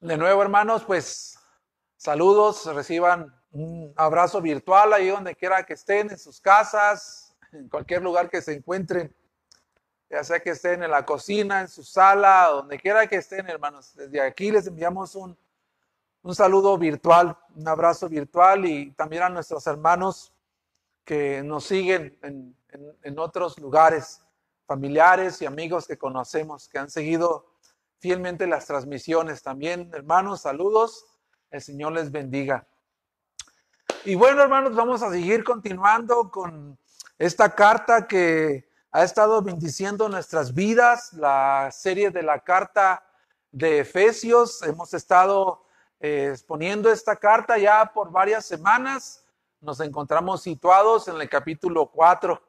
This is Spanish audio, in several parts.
De nuevo, hermanos, pues saludos, reciban un abrazo virtual ahí donde quiera que estén, en sus casas, en cualquier lugar que se encuentren, ya sea que estén en la cocina, en su sala, donde quiera que estén, hermanos. Desde aquí les enviamos un, un saludo virtual, un abrazo virtual y también a nuestros hermanos que nos siguen en, en otros lugares, familiares y amigos que conocemos, que han seguido fielmente las transmisiones también. Hermanos, saludos. El Señor les bendiga. Y bueno, hermanos, vamos a seguir continuando con esta carta que ha estado bendiciendo nuestras vidas, la serie de la carta de Efesios. Hemos estado eh, exponiendo esta carta ya por varias semanas. Nos encontramos situados en el capítulo 4.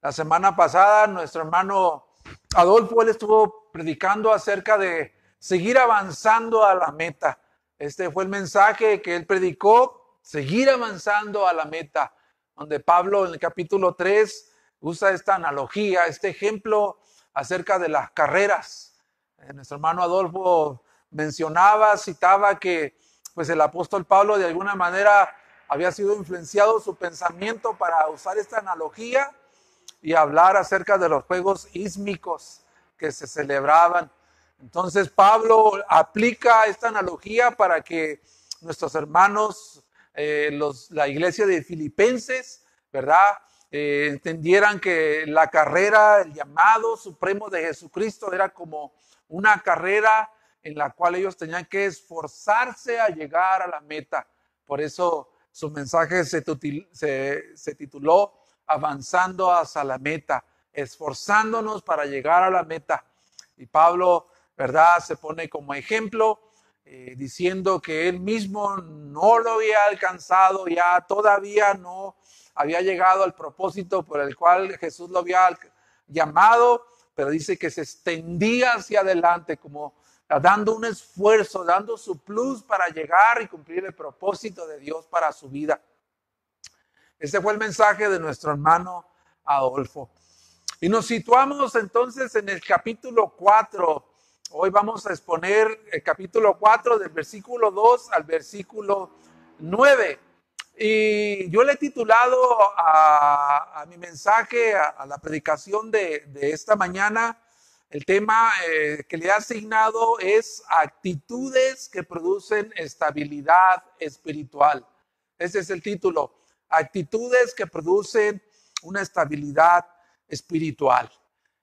La semana pasada, nuestro hermano Adolfo, él estuvo predicando acerca de seguir avanzando a la meta. Este fue el mensaje que él predicó, seguir avanzando a la meta, donde Pablo en el capítulo 3 usa esta analogía, este ejemplo acerca de las carreras. Eh, nuestro hermano Adolfo mencionaba, citaba que pues el apóstol Pablo de alguna manera había sido influenciado su pensamiento para usar esta analogía y hablar acerca de los juegos ísmicos que se celebraban. Entonces Pablo aplica esta analogía para que nuestros hermanos, eh, los, la iglesia de Filipenses, ¿verdad? Eh, entendieran que la carrera, el llamado supremo de Jesucristo era como una carrera en la cual ellos tenían que esforzarse a llegar a la meta. Por eso su mensaje se, se, se tituló avanzando hacia la meta, esforzándonos para llegar a la meta. Y Pablo, ¿verdad? Se pone como ejemplo eh, diciendo que él mismo no lo había alcanzado, ya todavía no había llegado al propósito por el cual Jesús lo había llamado, pero dice que se extendía hacia adelante como dando un esfuerzo, dando su plus para llegar y cumplir el propósito de Dios para su vida. Ese fue el mensaje de nuestro hermano Adolfo. Y nos situamos entonces en el capítulo 4. Hoy vamos a exponer el capítulo 4 del versículo 2 al versículo 9. Y yo le he titulado a, mi mensaje, a, la predicación de, esta mañana, el tema eh, que le he asignado es actitudes que producen estabilidad espiritual. Ese es el título actitudes que producen una estabilidad espiritual.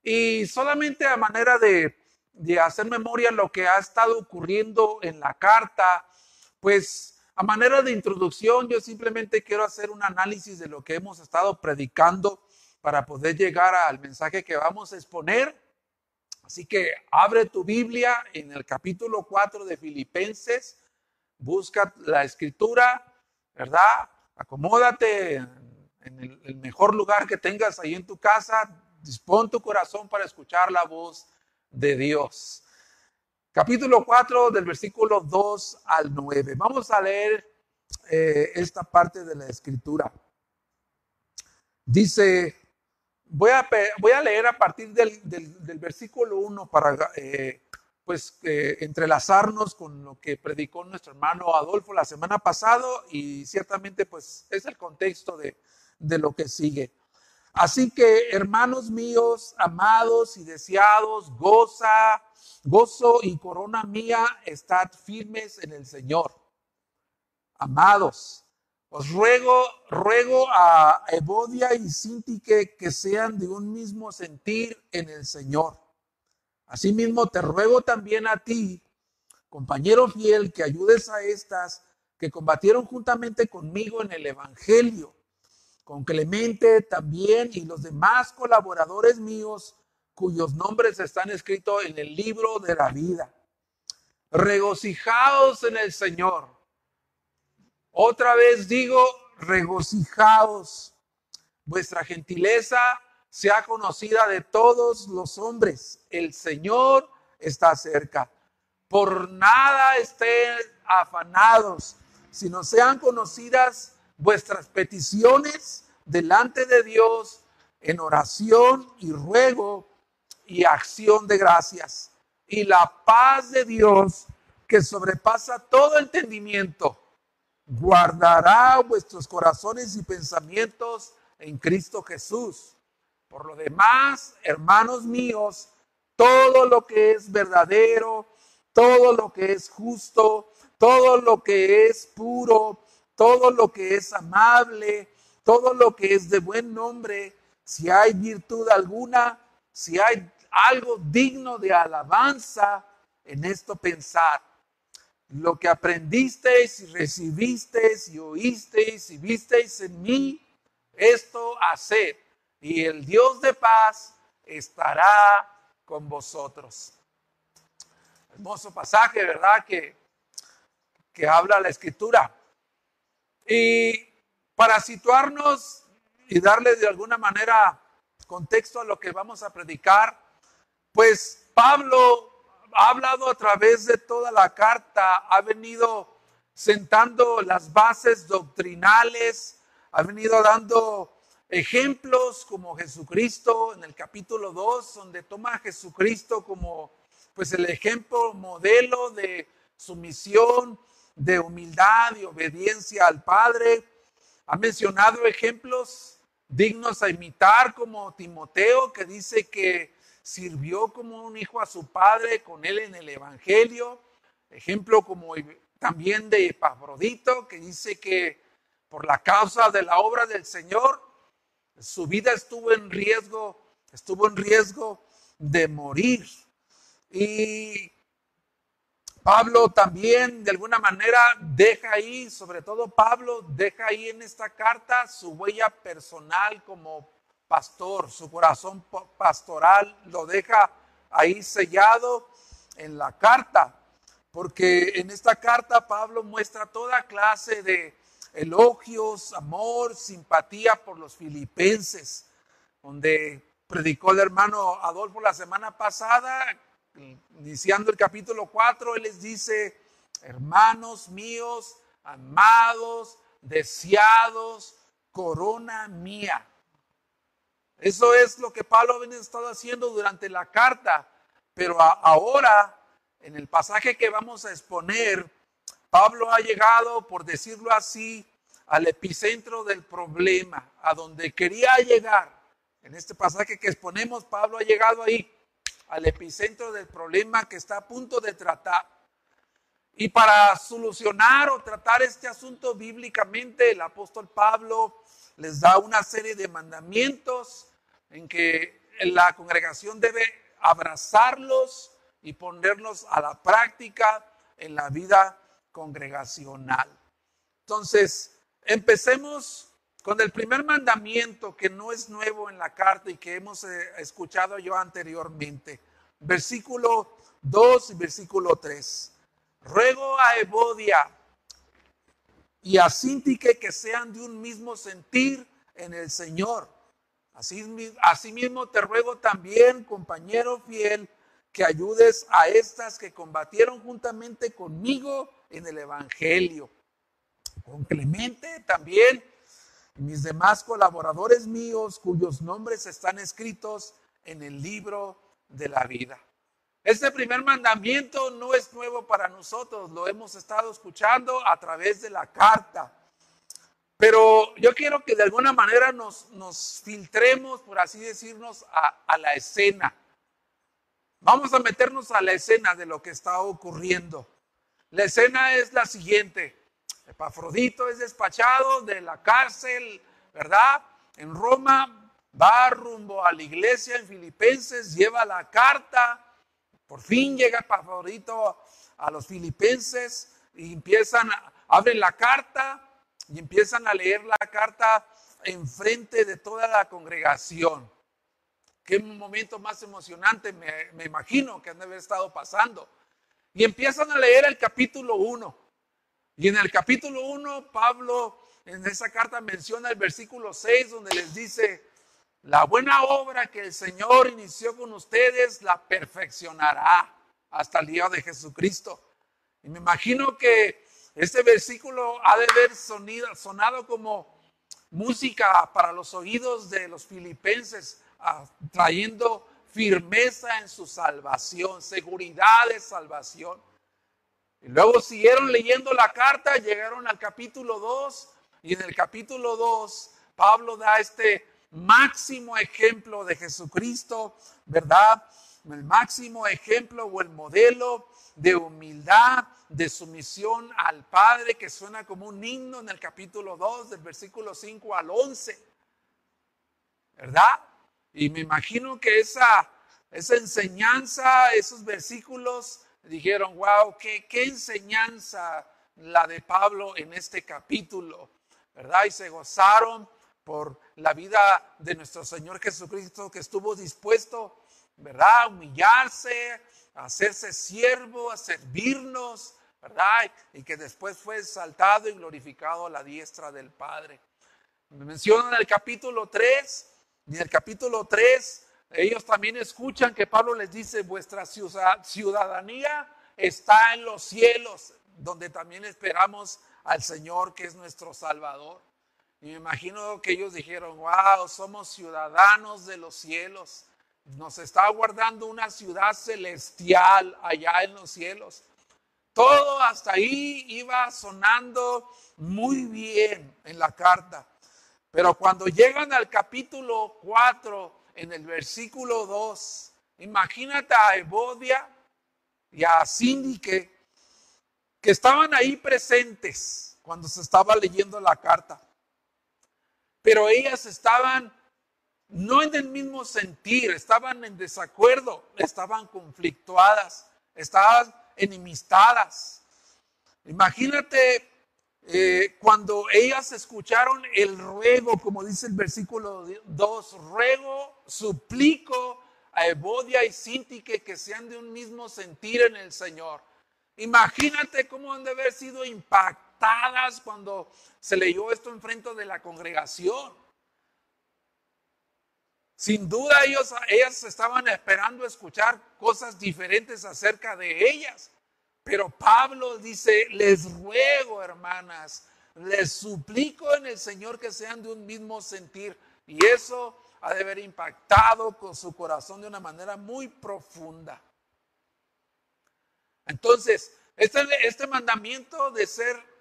Y solamente a manera de, hacer memoria lo que ha estado ocurriendo en la carta, pues a manera de introducción yo simplemente quiero hacer un análisis de lo que hemos estado predicando para poder llegar al mensaje que vamos a exponer. Así que abre tu Biblia en el capítulo 4 de Filipenses, busca la escritura, ¿verdad? acomódate en el, mejor lugar que tengas ahí en tu casa, dispón tu corazón para escuchar la voz de Dios. Capítulo 4 del versículo 2 al 9. Vamos a leer eh, esta parte de la escritura. Dice, voy a, voy a leer a partir del, del, versículo 1 para eh, pues entrelazarnos con lo que predicó nuestro hermano Adolfo la semana pasada y ciertamente pues es el contexto de, de lo que sigue. Así que hermanos míos, amados y deseados, goza, gozo y corona mía, estad firmes en el Señor. Amados, os ruego, ruego a Evodia y Sintique que sean de un mismo sentir en el Señor. Asimismo, te ruego también a ti, compañero fiel, que ayudes a estas que combatieron juntamente conmigo en el Evangelio, con Clemente también y los demás colaboradores míos cuyos nombres están escritos en el libro de la vida. Regocijaos en el Señor. Otra vez digo, regocijaos. Vuestra gentileza sea conocida de todos los hombres. El Señor está cerca. Por nada estén afanados, sino sean conocidas vuestras peticiones delante de Dios en oración y ruego y acción de gracias. Y la paz de Dios, que sobrepasa todo entendimiento, guardará vuestros corazones y pensamientos en Cristo Jesús. Por lo demás, hermanos míos, todo lo que es verdadero, todo lo que es justo, todo lo que es puro, todo lo que es amable, todo lo que es de buen nombre, si hay virtud alguna, si hay algo digno de alabanza, en esto pensar. Lo que aprendisteis y recibisteis y oísteis y visteis en mí, esto haced. Y el Dios de paz estará con vosotros. Hermoso pasaje, ¿verdad? Que, que habla la escritura. Y para situarnos y darle de alguna manera contexto a lo que vamos a predicar, pues Pablo ha hablado a través de toda la carta, ha venido sentando las bases doctrinales, ha venido dando ejemplos como Jesucristo en el capítulo 2, donde toma a Jesucristo como pues el ejemplo modelo de sumisión, de humildad y obediencia al Padre. Ha mencionado ejemplos dignos a imitar como Timoteo, que dice que sirvió como un hijo a su padre con él en el Evangelio. Ejemplo como también de Epafrodito, que dice que por la causa de la obra del Señor, su vida estuvo en riesgo, estuvo en riesgo de morir. Y Pablo también de alguna manera deja ahí, sobre todo Pablo, deja ahí en esta carta su huella personal como pastor, su corazón pastoral lo deja ahí sellado en la carta, porque en esta carta Pablo muestra toda clase de elogios, amor, simpatía por los filipenses, donde predicó el hermano Adolfo la semana pasada, iniciando el capítulo 4, él les dice, hermanos míos, amados, deseados, corona mía. Eso es lo que Pablo ha estado haciendo durante la carta, pero ahora, en el pasaje que vamos a exponer, Pablo ha llegado, por decirlo así, al epicentro del problema, a donde quería llegar. En este pasaje que exponemos, Pablo ha llegado ahí, al epicentro del problema que está a punto de tratar. Y para solucionar o tratar este asunto bíblicamente, el apóstol Pablo les da una serie de mandamientos en que la congregación debe abrazarlos y ponerlos a la práctica en la vida congregacional. Entonces, empecemos con el primer mandamiento que no es nuevo en la carta y que hemos eh, escuchado yo anteriormente. Versículo 2 y versículo 3. Ruego a Evodia y a Sintique que sean de un mismo sentir en el Señor Asimismo te ruego también, compañero fiel, que ayudes a estas que combatieron juntamente conmigo en el Evangelio. Con Clemente también, mis demás colaboradores míos, cuyos nombres están escritos en el libro de la vida. Este primer mandamiento no es nuevo para nosotros, lo hemos estado escuchando a través de la carta. Pero yo quiero que de alguna manera nos, nos filtremos, por así decirnos, a, a la escena. Vamos a meternos a la escena de lo que está ocurriendo. La escena es la siguiente. Epafrodito es despachado de la cárcel, ¿verdad? En Roma, va rumbo a la iglesia en Filipenses, lleva la carta. Por fin llega Epafrodito a los filipenses y empiezan, abren la carta y empiezan a leer la carta enfrente de toda la congregación. Qué momento más emocionante me, imagino que han de haber estado pasando. Y empiezan a leer el capítulo 1. Y en el capítulo 1, Pablo en esa carta menciona el versículo 6 donde les dice, la buena obra que el Señor inició con ustedes la perfeccionará hasta el día de Jesucristo. Y me imagino que este versículo ha de haber sonido, sonado como música para los oídos de los filipenses, ah, trayendo firmeza en su salvación, seguridad de salvación. Y luego siguieron leyendo la carta, llegaron al capítulo 2 y en el capítulo 2 Pablo da este máximo ejemplo de Jesucristo, ¿verdad? El máximo ejemplo o el modelo de humildad, de sumisión al Padre, que suena como un himno en el capítulo 2, del versículo 5 al 11. ¿Verdad? Y me imagino que esa, esa enseñanza, esos versículos, dijeron, wow, qué, qué enseñanza la de Pablo en este capítulo, ¿verdad? Y se gozaron por la vida de nuestro Señor Jesucristo que estuvo dispuesto, ¿verdad? A humillarse, a hacerse siervo, a servirnos, ¿verdad? Y que después fue exaltado y glorificado a la diestra del Padre. Me mencionan el capítulo 3, y en el capítulo 3 ellos también escuchan que Pablo les dice, vuestra ciudadanía está en los cielos, donde también esperamos al Señor que es nuestro Salvador. Y me imagino que ellos dijeron, wow, somos ciudadanos de los cielos. Nos está guardando una ciudad celestial allá en los cielos. Todo hasta ahí iba sonando muy bien en la carta. Pero cuando llegan al capítulo 4, en el versículo 2, imagínate a Evodia y a Síndique que estaban ahí presentes cuando se estaba leyendo la carta. Pero ellas estaban no en el mismo sentir, estaban en desacuerdo, estaban conflictuadas, estaban enemistadas. Imagínate eh, cuando ellas escucharon el ruego, como dice el versículo 2, ruego, suplico a Evodia y Sintique que sean de un mismo sentir en el Señor. Imagínate cómo han de haber sido impactadas cuando se leyó esto en frente de la congregación. Sin duda ellos, ellas estaban esperando escuchar cosas diferentes acerca de ellas. Pero Pablo dice, les ruego, hermanas, les suplico en el Señor que sean de un mismo sentir. Y eso ha de haber impactado con su corazón de una manera muy profunda. Entonces, este, este mandamiento de ser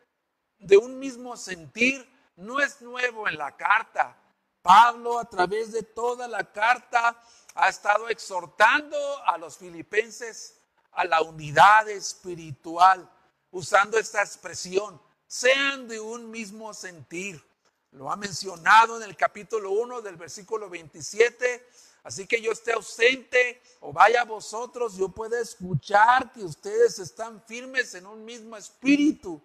de un mismo sentir no es nuevo en la carta. Pablo a través de toda la carta ha estado exhortando a los filipenses a la unidad espiritual, usando esta expresión, sean de un mismo sentir. Lo ha mencionado en el capítulo 1 del versículo 27. Así que yo esté ausente o vaya vosotros, yo puedo escuchar que ustedes están firmes en un mismo espíritu,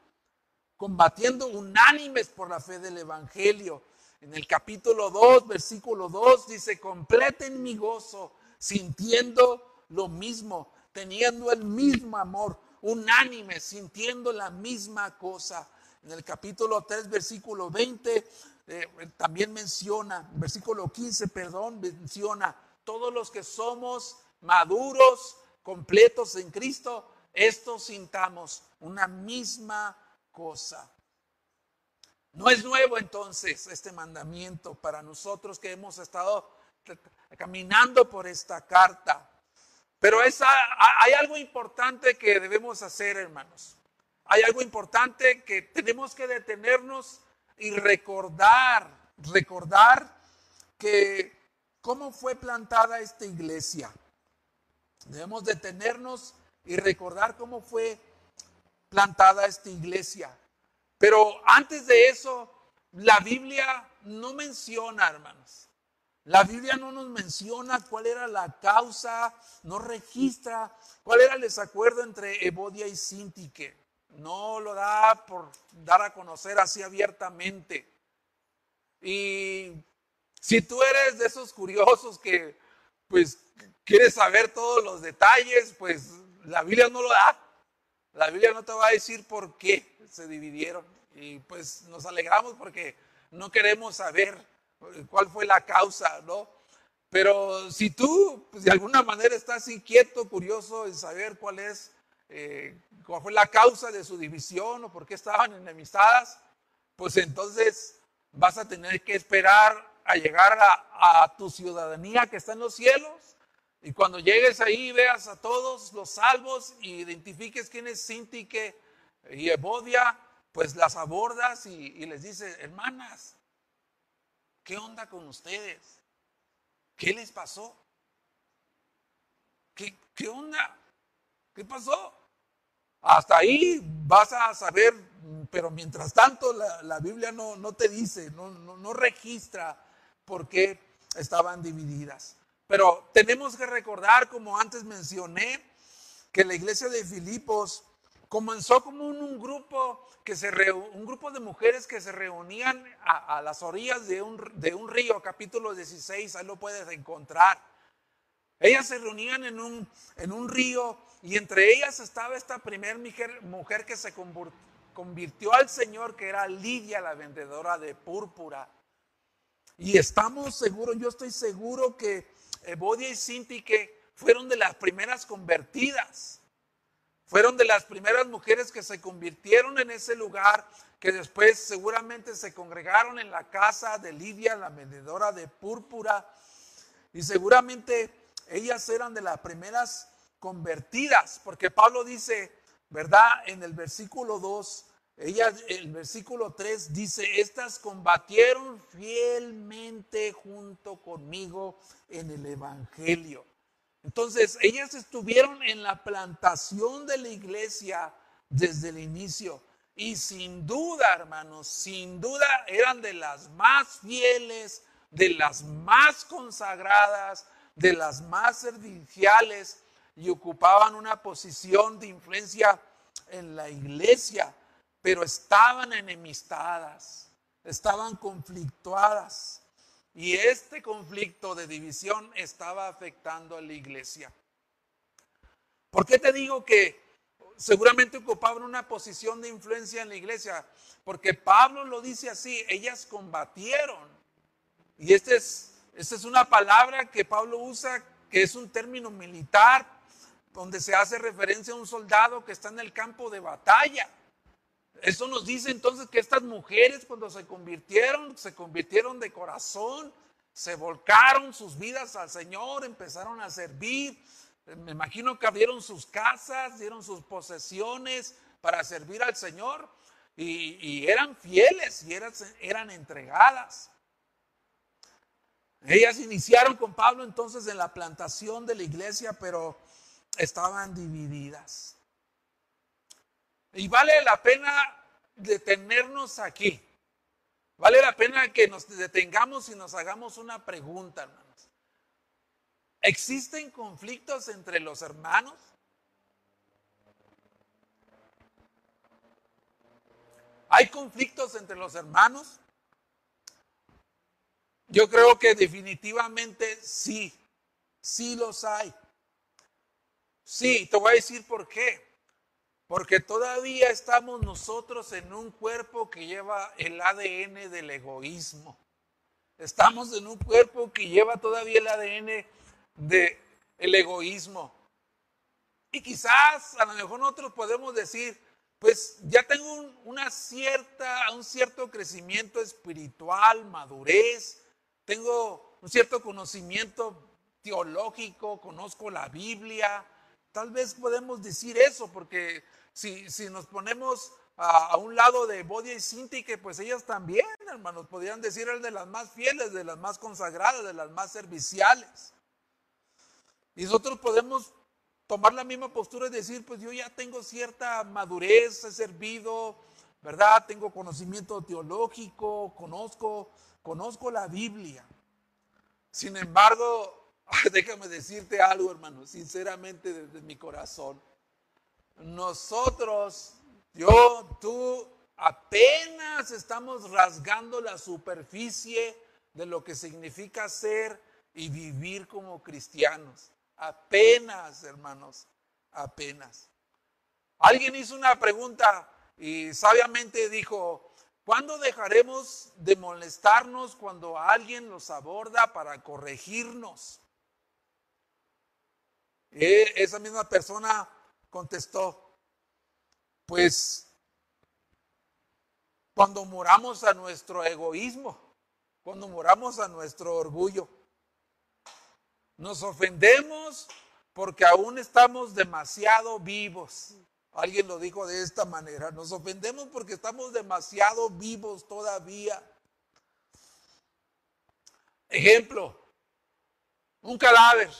combatiendo unánimes por la fe del Evangelio. En el capítulo 2, versículo 2 dice, completen mi gozo, sintiendo lo mismo, teniendo el mismo amor, unánime, sintiendo la misma cosa. En el capítulo 3, versículo 20, eh, también menciona, versículo 15, perdón, menciona, todos los que somos maduros, completos en Cristo, esto sintamos una misma cosa. No es nuevo entonces este mandamiento para nosotros que hemos estado caminando por esta carta. Pero hay algo importante que debemos hacer, hermanos. Hay algo importante que tenemos que detenernos y recordar, recordar que cómo fue plantada esta iglesia. Debemos detenernos y recordar cómo fue plantada esta iglesia. Pero antes de eso, la Biblia no menciona, hermanos, la Biblia no nos menciona cuál era la causa, no registra cuál era el desacuerdo entre Evodia y Sintique. No lo da por dar a conocer así abiertamente. Y si tú eres de esos curiosos que pues quieres saber todos los detalles, pues la Biblia no lo da. La Biblia no te va a decir por qué se dividieron. Y pues nos alegramos porque no queremos saber cuál fue la causa, ¿no? Pero si tú pues, de alguna manera estás inquieto, curioso en saber cuál es, eh, cuál fue la causa de su división o por qué estaban enemistadas, pues entonces vas a tener que esperar a llegar a, tu ciudadanía que está en los cielos Y cuando llegues ahí, veas a todos los salvos y identifiques quién es Sintique y Evodia, pues las abordas y, les dices, hermanas, ¿qué onda con ustedes? ¿Qué les pasó? ¿Qué, qué onda? ¿Qué pasó? Hasta ahí vas a saber, pero mientras tanto la, Biblia no, no, te dice, no, no, no registra por qué estaban divididas. Pero tenemos que recordar, como antes mencioné, que la iglesia de Filipos comenzó como un, grupo que se un grupo de mujeres que se reunían a, las orillas de un, de un, río, capítulo 16, ahí lo puedes encontrar. Ellas se reunían en un, en un río y entre ellas estaba esta primera mujer, mujer que se convirtió al Señor, que era Lidia, la vendedora de púrpura. Y estamos seguros, yo estoy seguro que Bodia y Cinti que fueron de las primeras convertidas. Fueron de las primeras mujeres que se convirtieron en ese lugar, que después seguramente se congregaron en la casa de Lidia, la vendedora de púrpura. Y seguramente ellas eran de las primeras convertidas, porque Pablo dice, ¿verdad? En el versículo 2, ella, el versículo 3 dice, estas combatieron fielmente junto conmigo en el Evangelio. Entonces, ellas estuvieron en la plantación de la iglesia desde el inicio. Y sin duda, hermanos, sin duda eran de las más fieles, de las más consagradas, de las más serviciales y ocupaban una posición de influencia en la iglesia pero estaban enemistadas, estaban conflictuadas. Y este conflicto de división estaba afectando a la iglesia. ¿Por qué te digo que seguramente ocupaban una posición de influencia en la iglesia? Porque Pablo lo dice así, ellas combatieron. Y esta es, es una palabra que Pablo usa, que es un término militar, donde se hace referencia a un soldado que está en el campo de batalla. Eso nos dice entonces que estas mujeres cuando se convirtieron, se convirtieron de corazón, se volcaron sus vidas al Señor, empezaron a servir. Me imagino que abrieron sus casas, dieron sus posesiones para servir al Señor y, eran fieles y eran, eran entregadas. Ellas iniciaron con Pablo entonces en la plantación de la iglesia, pero estaban divididas. Y vale la pena detenernos aquí. Vale la pena que nos detengamos y nos hagamos una pregunta, hermanos. ¿Existen conflictos entre los hermanos? ¿Hay conflictos entre los hermanos? Yo creo que definitivamente sí, sí los hay. Sí, te voy a decir por qué. Porque todavía estamos nosotros en un cuerpo que lleva el ADN del egoísmo. Estamos en un cuerpo que lleva todavía el ADN del egoísmo. Y quizás a lo mejor nosotros podemos decir, pues ya tengo una cierta, un cierto crecimiento espiritual, madurez, tengo un cierto conocimiento teológico, conozco la Biblia. Tal vez podemos decir eso porque si, nos ponemos a, un lado de Bodia y Cinti, que pues ellas también, hermanos, podrían decir el de las más fieles, de las más consagradas, de las más serviciales. Y nosotros podemos tomar la misma postura y decir, pues yo ya tengo cierta madurez, he servido, ¿verdad? Tengo conocimiento teológico, conozco, conozco la Biblia. Sin embargo, déjame decirte algo, hermano, sinceramente desde mi corazón nosotros, yo, tú, apenas estamos rasgando la superficie de lo que significa ser y vivir como cristianos. Apenas, hermanos, apenas. Alguien hizo una pregunta y sabiamente dijo, ¿cuándo dejaremos de molestarnos cuando alguien nos aborda para corregirnos? E, esa misma persona contestó, pues cuando moramos a nuestro egoísmo, cuando moramos a nuestro orgullo. Nos ofendemos porque aún estamos demasiado vivos. Alguien lo dijo de esta manera. Nos ofendemos porque estamos demasiado vivos todavía. Ejemplo, un cadáver.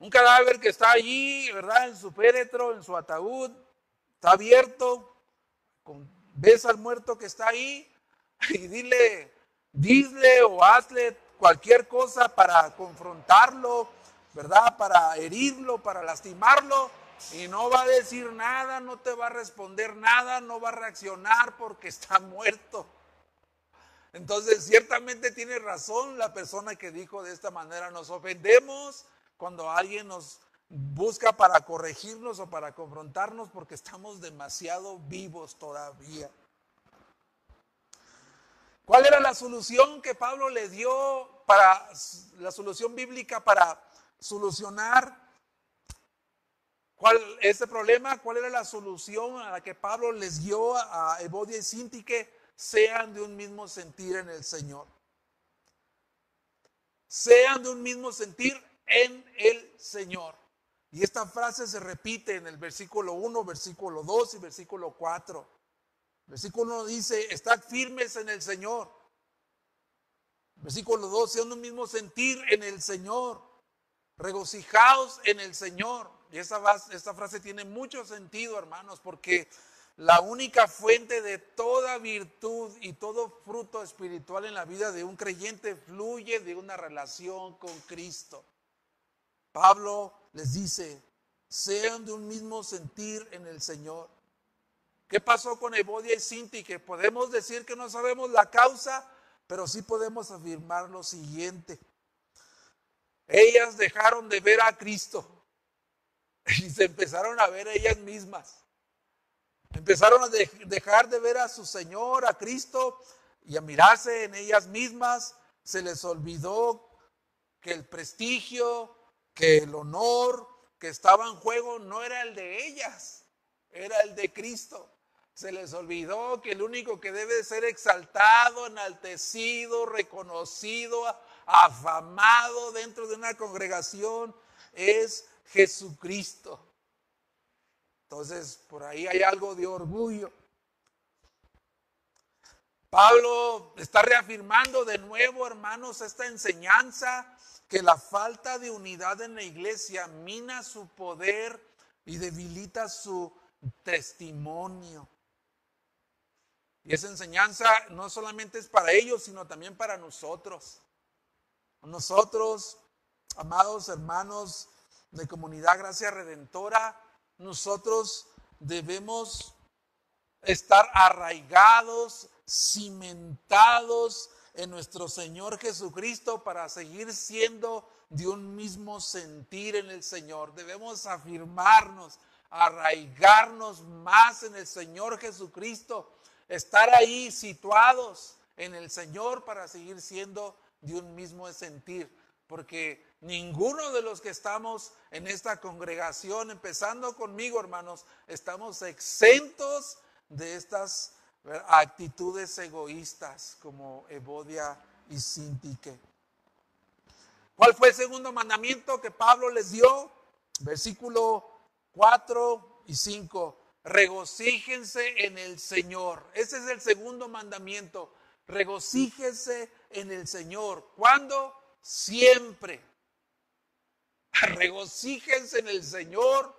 Un cadáver que está allí, ¿verdad? En su féretro, en su ataúd. Está abierto. ves al muerto que está ahí y dile, dile o hazle cualquier cosa para confrontarlo, ¿verdad? Para herirlo, para lastimarlo. Y no va a decir nada, no te va a responder nada, no va a reaccionar porque está muerto. Entonces, ciertamente tiene razón la persona que dijo de esta manera, nos ofendemos cuando alguien nos busca para corregirnos o para confrontarnos porque estamos demasiado vivos todavía. ¿Cuál era la solución que Pablo le dio para la solución bíblica para solucionar ¿Cuál, ese problema, cuál era la solución a la que Pablo les dio a Evodia y Sintique? Sean de un mismo sentir en el Señor. Sean de un mismo sentir en el Señor. Y esta frase se repite en el versículo 1, versículo 2 y versículo 4. Versículo 1 dice, estad firmes en el Señor. Versículo 2, sean de un mismo sentir en el Señor. Regocijaos en el Señor. Y esta, esta frase tiene mucho sentido, hermanos, porque la única fuente de toda virtud y todo fruto espiritual en la vida de un creyente fluye de una relación con Cristo. Pablo les dice, sean de un mismo sentir en el Señor. ¿Qué pasó con Evodia y Sinti? Que podemos decir que no sabemos la causa, pero sí podemos afirmar lo siguiente. Ellas dejaron de ver a Cristo y se empezaron a ver ellas mismas. Empezaron a dejar de ver a su Señor, a Cristo, y a mirarse en ellas mismas. Se les olvidó que el prestigio, que el honor que estaba en juego no era el de ellas, era el de Cristo. Se les olvidó que el único que debe ser exaltado, enaltecido, reconocido, afamado dentro de una congregación es Jesucristo. Entonces, por ahí hay algo de orgullo. Pablo está reafirmando de nuevo, hermanos, esta enseñanza que la falta de unidad en la iglesia mina su poder y debilita su testimonio. Y esa enseñanza no solamente es para ellos, sino también para nosotros. Nosotros, amados hermanos, de comunidad Gracia Redentora, nosotros debemos estar arraigados, cimentados en nuestro Señor Jesucristo para seguir siendo de un mismo sentir en el Señor. Debemos afirmarnos, arraigarnos más en el Señor Jesucristo, estar ahí situados en el Señor para seguir siendo de un mismo sentir, porque Ninguno de los que estamos en esta congregación, empezando conmigo, hermanos, estamos exentos de estas actitudes egoístas como Evodia y Sintique. ¿Cuál fue el segundo mandamiento que Pablo les dio? Versículo 4 y 5. Regocíjense en el Señor. Ese es el segundo mandamiento. Regocíjense en el Señor. ¿Cuándo? Siempre regocíjense en el Señor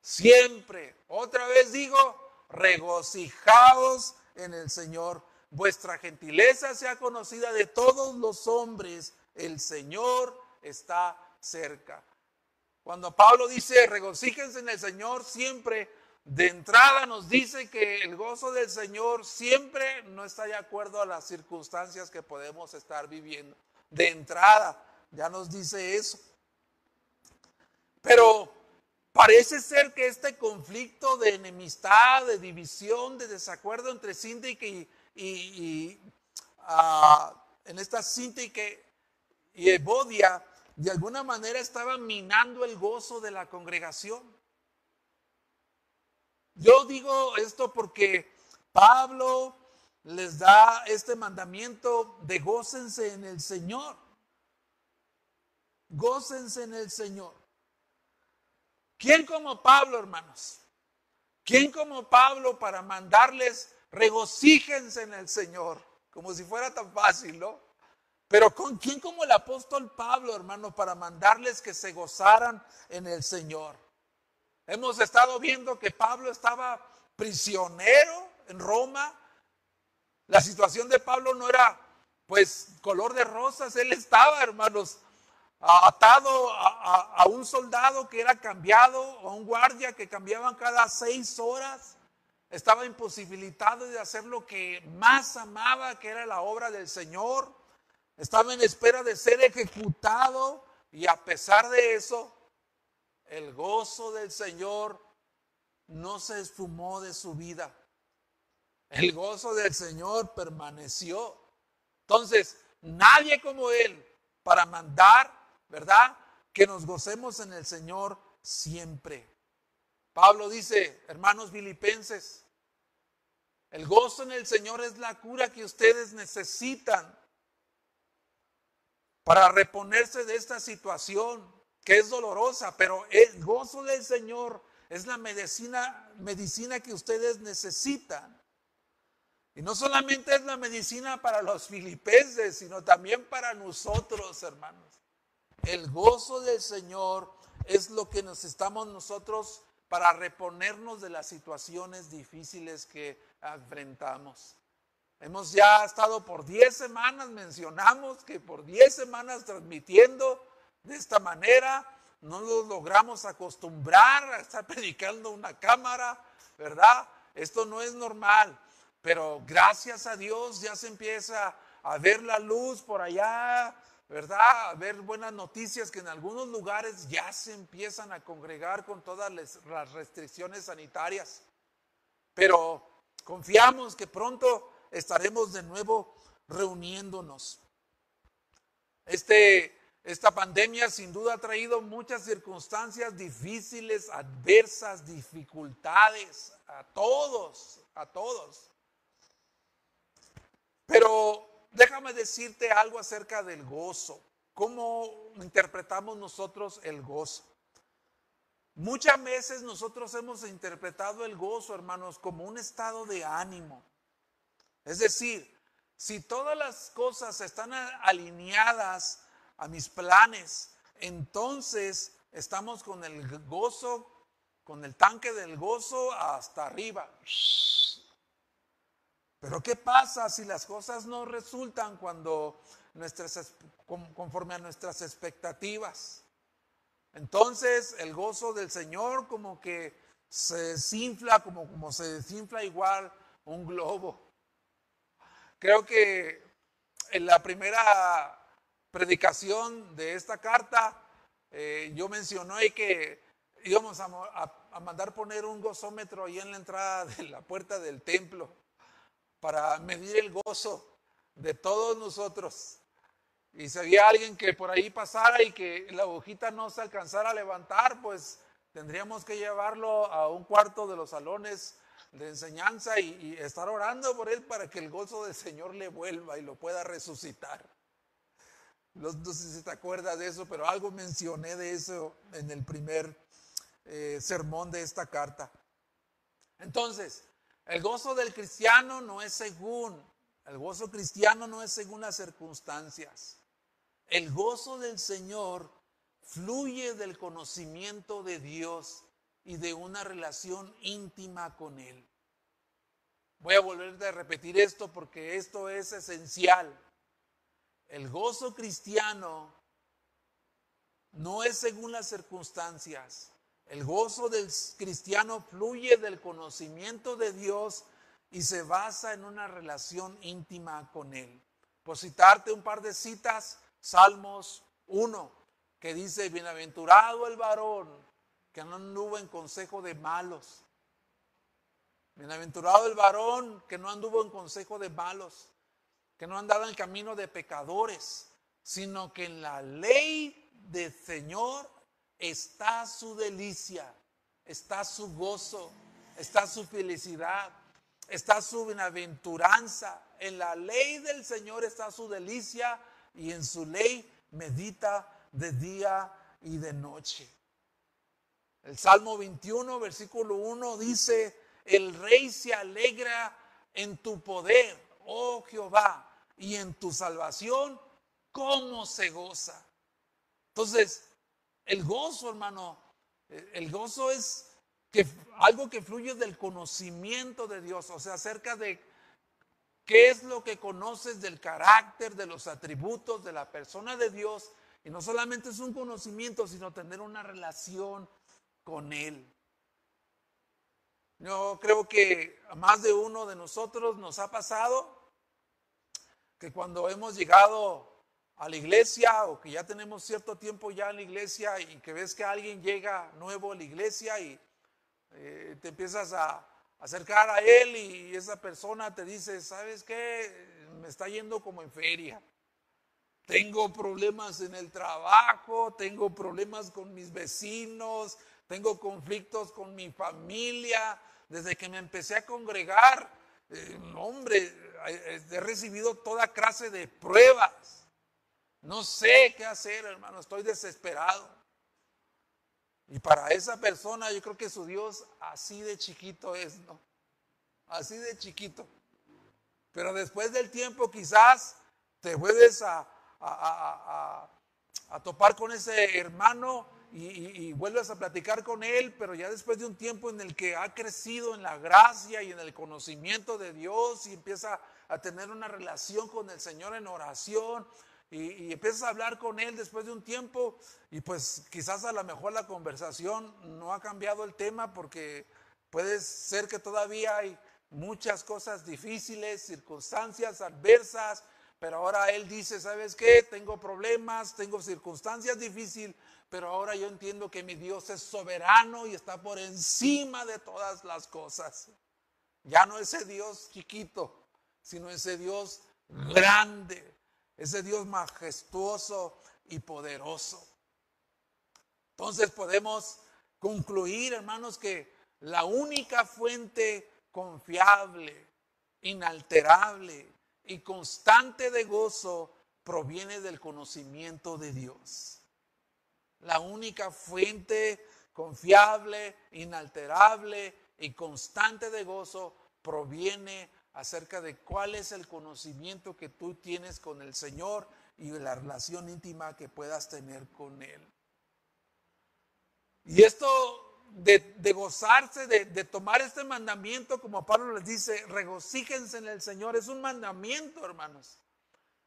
siempre. Otra vez digo, regocijaos en el Señor. Vuestra gentileza sea conocida de todos los hombres. El Señor está cerca. Cuando Pablo dice regocíjense en el Señor siempre, de entrada nos dice que el gozo del Señor siempre no está de acuerdo a las circunstancias que podemos estar viviendo. De entrada, ya nos dice eso. Pero parece ser que este conflicto de enemistad, de división, de desacuerdo entre Sintique y, ah, en esta Sintique y Evodia, de alguna manera estaba minando el gozo de la congregación. Yo digo esto porque Pablo les da este mandamiento de gócense en el Señor. gócense en el Señor. ¿Quién como Pablo, hermanos? ¿Quién como Pablo para mandarles regocíjense en el Señor? Como si fuera tan fácil, ¿no? Pero ¿con quién como el apóstol Pablo, hermano, para mandarles que se gozaran en el Señor? Hemos estado viendo que Pablo estaba prisionero en Roma. La situación de Pablo no era pues color de rosas, él estaba, hermanos, atado a, un soldado que era cambiado, a un guardia que cambiaban cada seis horas. Estaba imposibilitado de hacer lo que más amaba, que era la obra del Señor. Estaba en espera de ser ejecutado y a pesar de eso, el gozo del Señor no se esfumó de su vida. El gozo del Señor permaneció. Entonces, nadie como Él para mandar, ¿verdad? Que nos gocemos en el Señor siempre. Pablo dice, hermanos filipenses, el gozo en el Señor es la cura que ustedes necesitan para reponerse de esta situación que es dolorosa, pero el gozo del Señor es la medicina, medicina que ustedes necesitan. Y no solamente es la medicina para los filipenses, sino también para nosotros, hermanos. El gozo del Señor es lo que necesitamos nosotros para reponernos de las situaciones difíciles que enfrentamos. Hemos ya estado por 10 semanas, mencionamos que por 10 semanas transmitiendo de esta manera, no nos logramos acostumbrar a estar predicando una cámara, ¿verdad? Esto no es normal. Pero gracias a Dios ya se empieza a ver la luz por allá, ¿verdad? A ver buenas noticias que en algunos lugares ya se empiezan a congregar con todas las restricciones sanitarias. Pero confiamos que pronto estaremos de nuevo reuniéndonos. Este, esta pandemia sin duda ha traído muchas circunstancias difíciles, adversas, dificultades a todos, a todos. Pero déjame decirte algo acerca del gozo. ¿Cómo interpretamos nosotros el gozo? Muchas veces nosotros hemos interpretado el gozo, hermanos, como un estado de ánimo. Es decir, si todas las cosas están alineadas a mis planes, entonces estamos con el gozo, con el tanque del gozo hasta arriba. Pero ¿qué pasa si las cosas no resultan cuando nuestras, conforme a nuestras expectativas? Entonces el gozo del Señor como que se desinfla, como, como se desinfla igual un globo. Creo que en la primera predicación de esta carta eh, yo mencioné que íbamos a, a mandar poner un gozómetro ahí en la entrada de la puerta del templo para medir el gozo de todos nosotros. Y si había alguien que por ahí pasara y que la hojita no se alcanzara a levantar, pues tendríamos que llevarlo a un cuarto de los salones de enseñanza y, estar orando por él para que el gozo del Señor le vuelva y lo pueda resucitar. No, sé si te acuerdas de eso, pero algo mencioné de eso en el primer eh, sermón de esta carta. Entonces, el gozo del cristiano no es según, el gozo cristiano no es según las circunstancias. El gozo del Señor fluye del conocimiento de Dios y de una relación íntima con Él. Voy a volver a repetir esto porque esto es esencial. El gozo cristiano no es según las circunstancias. El gozo del cristiano fluye del conocimiento de Dios y se basa en una relación íntima con Él. Por citarte un par de citas, Salmos 1, que dice, bienaventurado el varón que no anduvo en consejo de malos. Bienaventurado el varón que no anduvo en consejo de malos, que no andaba en camino de pecadores, sino que en la ley del Señor está su delicia, está su gozo, está su felicidad, está su bienaventuranza. En la ley del Señor está su delicia y en su ley medita de día y de noche. El Salmo 21, versículo 1 dice, el rey se alegra en tu poder, oh Jehová, y en tu salvación, ¿cómo se goza? Entonces, el gozo, hermano, el gozo es que, algo que fluye del conocimiento de Dios, o sea, acerca de qué es lo que conoces del carácter, de los atributos de la persona de Dios. Y no solamente es un conocimiento, sino tener una relación con Él. Yo creo que a más de uno de nosotros nos ha pasado que cuando hemos llegado a la iglesia o que ya tenemos cierto tiempo ya en la iglesia y que ves que alguien llega nuevo a la iglesia y eh, te empiezas a acercar a él y esa persona te dice, ¿sabes qué? Me está yendo como en feria. Tengo problemas en el trabajo, tengo problemas con mis vecinos, tengo conflictos con mi familia. Desde que me empecé a congregar, eh, hombre, he recibido toda clase de pruebas. No sé qué hacer, hermano, estoy desesperado. Y para esa persona yo creo que su Dios así de chiquito es, ¿no? Así de chiquito. Pero después del tiempo quizás te vuelves a, a, topar con ese hermano y, y, vuelves a platicar con él, pero ya después de un tiempo en el que ha crecido en la gracia y en el conocimiento de Dios y empieza a tener una relación con el Señor en oración, y, empiezas a hablar con él después de un tiempo y pues quizás a lo mejor la conversación no ha cambiado el tema porque puede ser que todavía hay muchas cosas difíciles, circunstancias adversas, pero ahora él dice, ¿sabes qué? Tengo problemas, tengo circunstancias difíciles, pero ahora yo entiendo que mi Dios es soberano y está por encima de todas las cosas. Ya no ese Dios chiquito, sino ese Dios grande, ese Dios majestuoso y poderoso. Entonces podemos concluir, hermanos, que la única fuente confiable, inalterable y constante de gozo proviene del conocimiento de Dios. La única fuente confiable, inalterable y constante de gozo proviene acerca de cuál es el conocimiento que tú tienes con el Señor y la relación íntima que puedas tener con Él. Y esto de, gozarse, de, tomar este mandamiento, como Pablo les dice, regocíjense en el Señor, es un mandamiento, hermanos.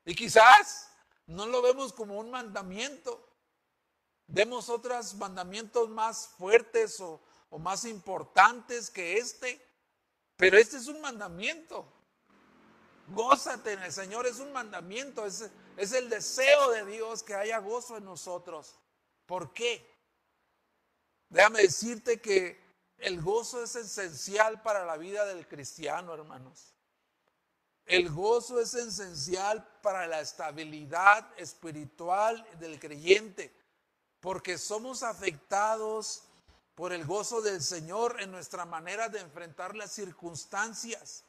Y quizás no lo vemos como un mandamiento. Vemos otros mandamientos más fuertes o más importantes que este. Pero este es un mandamiento. Gózate en el Señor, es un mandamiento, es, es el deseo de Dios que haya gozo en nosotros. ¿Por qué? Déjame decirte que el gozo es esencial para la vida del cristiano, hermanos. El gozo es esencial para la estabilidad espiritual del creyente, porque somos afectados por el gozo del Señor en nuestra manera de enfrentar las circunstancias.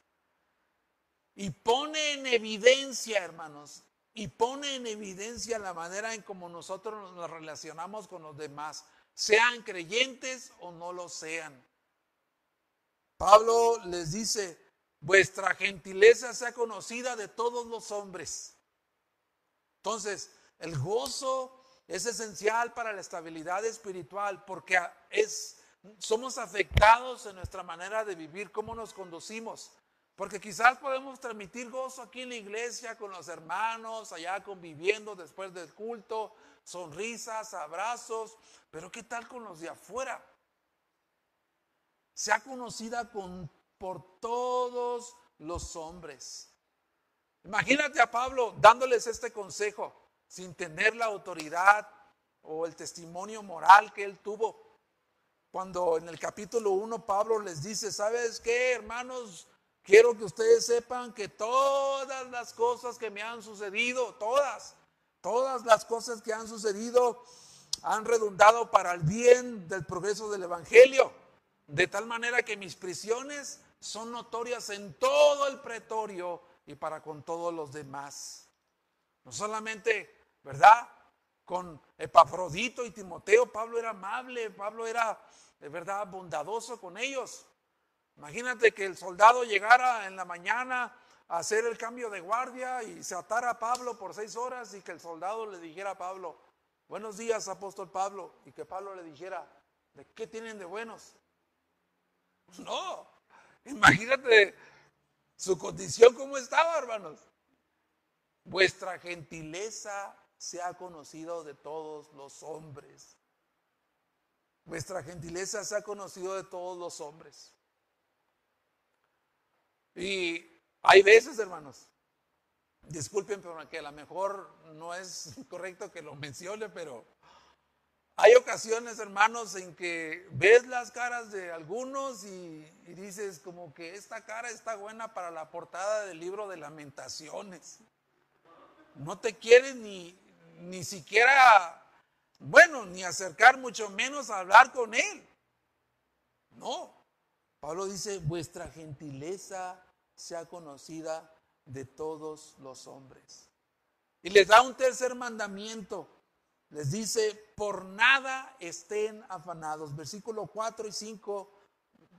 Y pone en evidencia, hermanos, y pone en evidencia la manera en cómo nosotros nos relacionamos con los demás, sean creyentes o no lo sean. Pablo les dice, vuestra gentileza sea conocida de todos los hombres. Entonces, el gozo es esencial para la estabilidad espiritual porque es, somos afectados en nuestra manera de vivir, cómo nos conducimos. Porque quizás podemos transmitir gozo aquí en la iglesia con los hermanos, allá conviviendo después del culto, sonrisas, abrazos, pero ¿qué tal con los de afuera? Sea conocida con, por todos los hombres. Imagínate a Pablo dándoles este consejo sin tener la autoridad o el testimonio moral que él tuvo. Cuando en el capítulo 1 Pablo les dice, ¿sabes qué, hermanos? Quiero que ustedes sepan que todas las cosas que me han sucedido, todas, todas las cosas que han sucedido han redundado para el bien del progreso del Evangelio. De tal manera que mis prisiones son notorias en todo el pretorio y para con todos los demás. No solamente ¿verdad? con Epafrodito y Timoteo, Pablo era amable, Pablo era de verdad bondadoso con ellos. Imagínate que el soldado llegara en la mañana a hacer el cambio de guardia y se atara a Pablo por seis horas y que el soldado le dijera a Pablo, buenos días, apóstol Pablo, y que Pablo le dijera, ¿de qué tienen de buenos? No, imagínate su condición cómo estaba, hermanos. Vuestra gentileza se ha conocido de todos los hombres. Vuestra gentileza se ha conocido de todos los hombres. Y hay veces, hermanos, disculpen, pero que a lo mejor no es correcto que lo mencione, pero hay ocasiones, hermanos, en que ves las caras de algunos y, dices como que esta cara está buena para la portada del libro de lamentaciones. No te quieren ni, ni siquiera, bueno, ni acercar, mucho menos hablar con él. No. Pablo dice, vuestra gentileza sea conocida de todos los hombres. Y les da un tercer mandamiento les dice, por nada estén afanados. Versículo 4 y 5,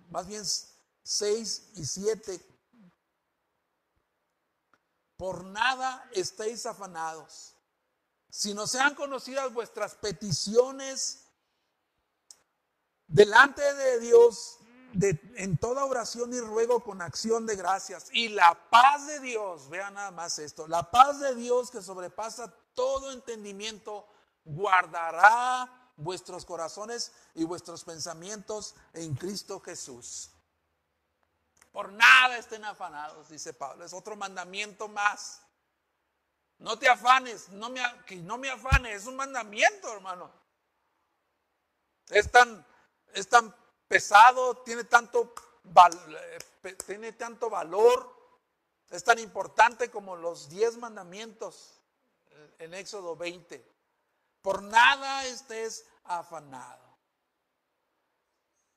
más bien 6 y 7. Por nada estéis afanados, Si no sean conocidas vuestras peticiones delante de Dios en toda oración y ruego con acción de gracias. Y la paz de Dios, vean nada más esto, la paz de Dios que sobrepasa todo entendimiento, guardará vuestros corazones y vuestros pensamientos en Cristo Jesús. Por nada estén afanados, dice Pablo. Es otro mandamiento más. No te afanes, no me, que no me afanes, es un mandamiento, hermano. Es tan, es tan pesado, tiene tanto, tiene tanto valor, es tan importante como los diez mandamientos en Éxodo 20. Por nada estés afanado.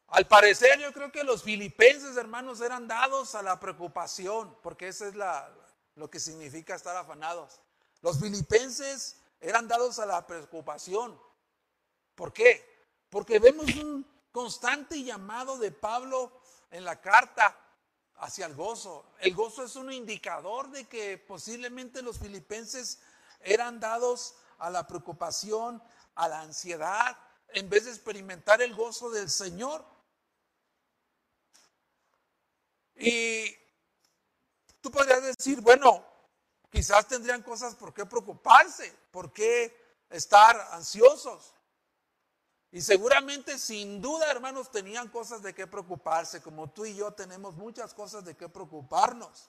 Al parecer yo creo que los filipenses, hermanos, eran dados a la preocupación, porque eso es la, lo que significa estar afanados. Los filipenses eran dados a la preocupación. ¿Por qué? Porque vemos un constante llamado de Pablo en la carta hacia el gozo. El gozo es un indicador de que posiblemente los filipenses eran dados a la preocupación, a la ansiedad, en vez de experimentar el gozo del Señor. Y tú podrías decir, bueno, quizás tendrían cosas por qué preocuparse, por qué estar ansiosos. Y seguramente, sin duda, hermanos, tenían cosas de qué preocuparse, como tú y yo tenemos muchas cosas de qué preocuparnos.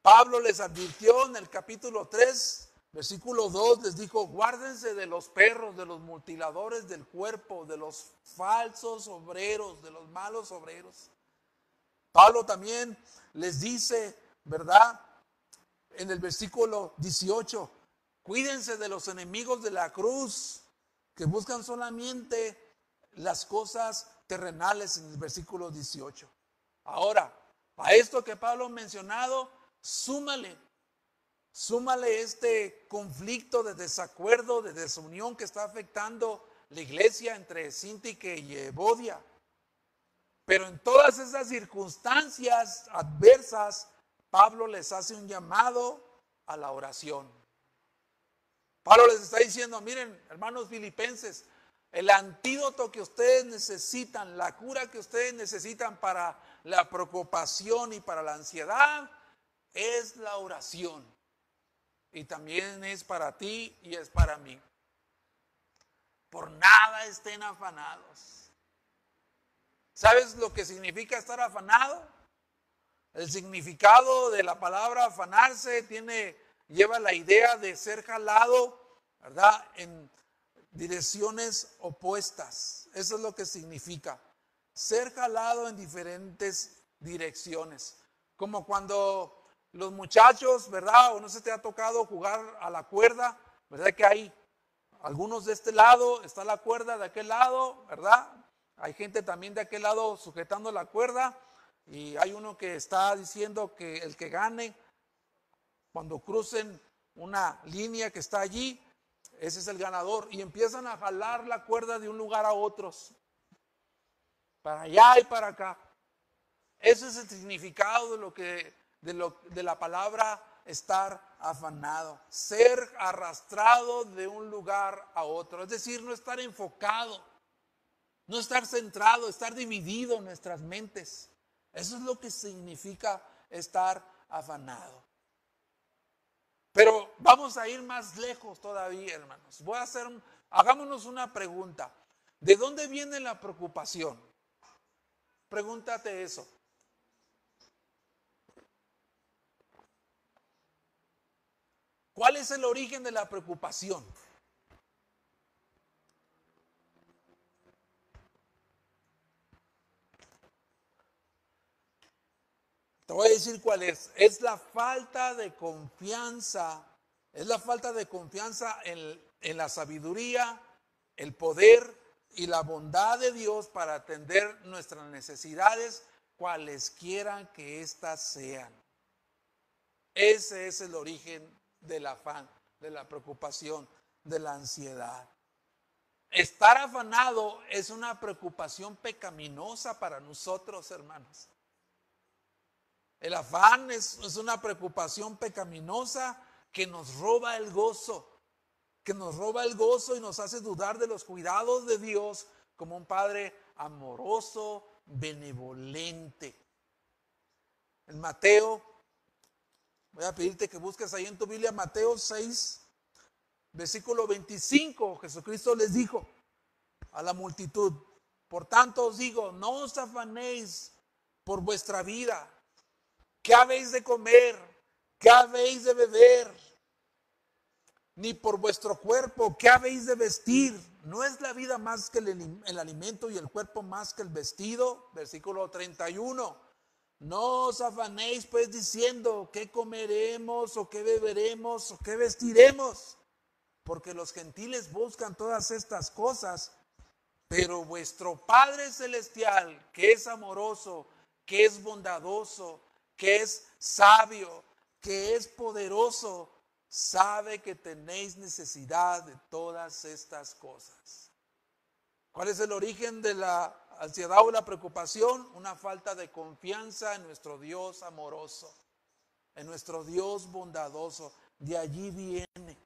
Pablo les advirtió en el capítulo 3 Versículo 2 les dijo, guárdense de los perros, de los mutiladores del cuerpo, de los falsos obreros, de los malos obreros. Pablo también les dice, ¿verdad? En el versículo 18, cuídense de los enemigos de la cruz, que buscan solamente las cosas terrenales en el versículo 18. Ahora, a esto que Pablo ha mencionado, súmale Súmale este conflicto de desacuerdo, de desunión que está afectando la iglesia entre Sintique y Evodia. Pero en todas esas circunstancias adversas, Pablo les hace un llamado a la oración. Pablo les está diciendo, miren, hermanos filipenses, el antídoto que ustedes necesitan, la cura que ustedes necesitan para la preocupación y para la ansiedad, es la oración y también es para ti y es para mí. Por nada estén afanados. ¿Sabes lo que significa estar afanado? El significado de la palabra afanarse tiene, lleva la idea de ser jalado, ¿verdad? En direcciones opuestas. Eso es lo que significa. Ser jalado en diferentes direcciones. Como cuando los muchachos, ¿verdad? O no se te ha tocado jugar a la cuerda, ¿verdad? Que hay algunos de este lado, está la cuerda de aquel lado, ¿verdad? Hay gente también de aquel lado sujetando la cuerda y hay uno que está diciendo que el que gane, cuando crucen una línea que está allí, ese es el ganador. Y empiezan a jalar la cuerda de un lugar a otros. Para allá y para acá. Ese es el significado de lo que, de, lo, de la palabra estar afanado. Ser arrastrado de un lugar a otro. Es decir, no estar enfocado. No estar centrado, estar dividido en nuestras mentes. Eso es lo que significa estar afanado. Pero vamos a ir más lejos todavía, hermanos. Voy a hacer, hagámonos una pregunta. ¿De dónde viene la preocupación? Pregúntate eso. ¿Cuál es el origen de la preocupación? Te voy a decir cuál es. Es la falta de confianza, es la falta de confianza en, la sabiduría, el poder y la bondad de Dios para atender nuestras necesidades, cualesquiera que éstas sean. Ese es el origen del afán, de la preocupación, de la ansiedad. Estar afanado es una preocupación pecaminosa para nosotros, hermanos. El afán es, una preocupación pecaminosa que nos roba el gozo, que nos roba el gozo y nos hace dudar de los cuidados de Dios como un Padre amoroso, benevolente. En Mateo, voy a pedirte que busques ahí en tu Biblia Mateo 6, versículo 25, Jesucristo les dijo a la multitud, por tanto os digo, no os afanéis por vuestra vida ¿Qué habéis de comer? ¿Qué habéis de beber? Ni por vuestro cuerpo, ¿qué habéis de vestir? ¿No es la vida más que el, alimento y el cuerpo más que el vestido? Versículo 31. No os afanéis pues diciendo qué comeremos o qué beberemos o qué vestiremos, porque los gentiles buscan todas estas cosas, pero vuestro Padre Celestial, que es amoroso, que es bondadoso, que es sabio, que es poderoso, sabe que tenéis necesidad de todas estas cosas. ¿Cuál es el origen de la ansiedad o la preocupación? Una falta de confianza en nuestro Dios amoroso, en nuestro Dios bondadoso. De allí viene.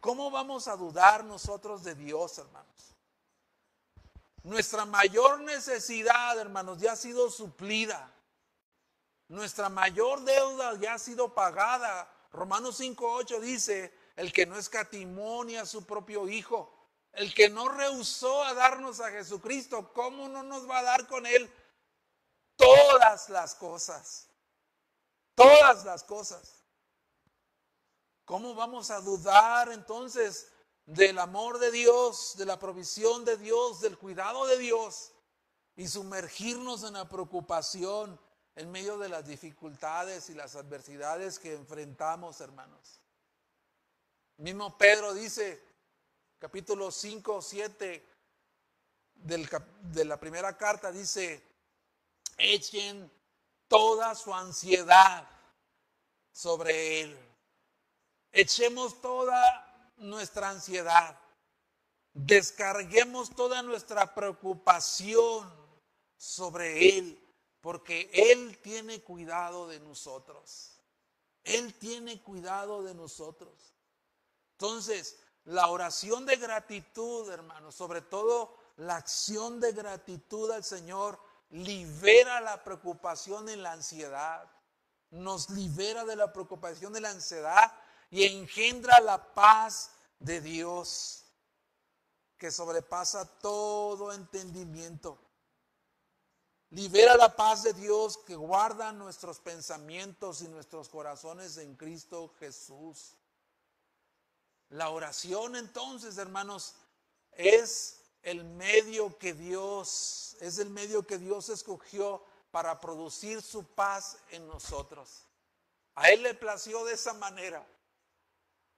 ¿Cómo vamos a dudar nosotros de Dios, hermanos? Nuestra mayor necesidad, hermanos, ya ha sido suplida. Nuestra mayor deuda ya ha sido pagada. Romanos 5.8 dice, el que no escatimó ni a su propio Hijo, el que no rehusó a darnos a Jesucristo, ¿cómo no nos va a dar con Él todas las cosas? Todas las cosas. ¿Cómo vamos a dudar entonces del amor de Dios, de la provisión de Dios, del cuidado de Dios y sumergirnos en la preocupación en medio de las dificultades y las adversidades que enfrentamos, hermanos. Mismo Pedro dice, capítulo 5, 7 de la primera carta, dice, echen toda su ansiedad sobre Él. Echemos toda nuestra ansiedad. Descarguemos toda nuestra preocupación sobre Él porque Él tiene cuidado de nosotros. Él tiene cuidado de nosotros. Entonces, la oración de gratitud, hermanos, sobre todo la acción de gratitud al Señor, libera la preocupación y la ansiedad. Nos libera de la preocupación y la ansiedad y engendra la paz de Dios que sobrepasa todo entendimiento. Libera la paz de Dios que guarda nuestros pensamientos y nuestros corazones en Cristo Jesús. La oración entonces, hermanos, es el medio que Dios, es el medio que Dios escogió para producir su paz en nosotros. A Él le plació de esa manera.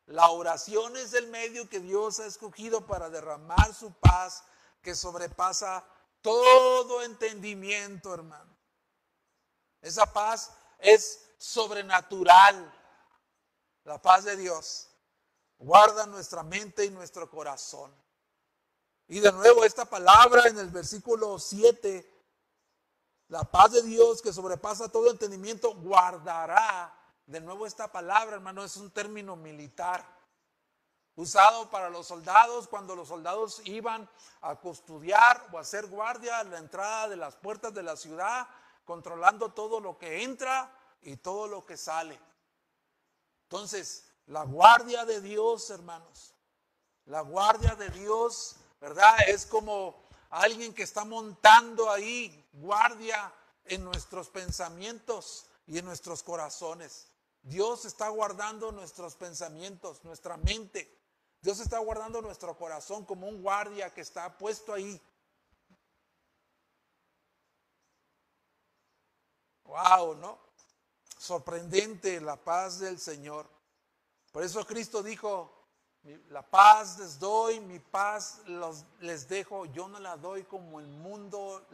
La oración es el medio que Dios ha escogido para derramar su paz que sobrepasa todo entendimiento, hermano. Esa paz es sobrenatural. La paz de Dios. guarda nuestra mente y nuestro corazón. Y de nuevo esta palabra en el versículo 7, la paz de Dios que sobrepasa todo entendimiento, guardará. De nuevo esta palabra, hermano, es un término militar usado para los soldados cuando los soldados iban a custodiar o a hacer guardia a la entrada de las puertas de la ciudad, controlando todo lo que entra y todo lo que sale. Entonces, la guardia de Dios, hermanos, la guardia de Dios, ¿verdad? Es como alguien que está montando ahí guardia en nuestros pensamientos y en nuestros corazones. Dios está guardando nuestros pensamientos, nuestra mente. Dios está guardando nuestro corazón como un guardia que está puesto ahí. Wow, ¿no? Sorprendente la paz del Señor. Por eso Cristo dijo, la paz les doy, mi paz les dejo, yo no la doy como el mundo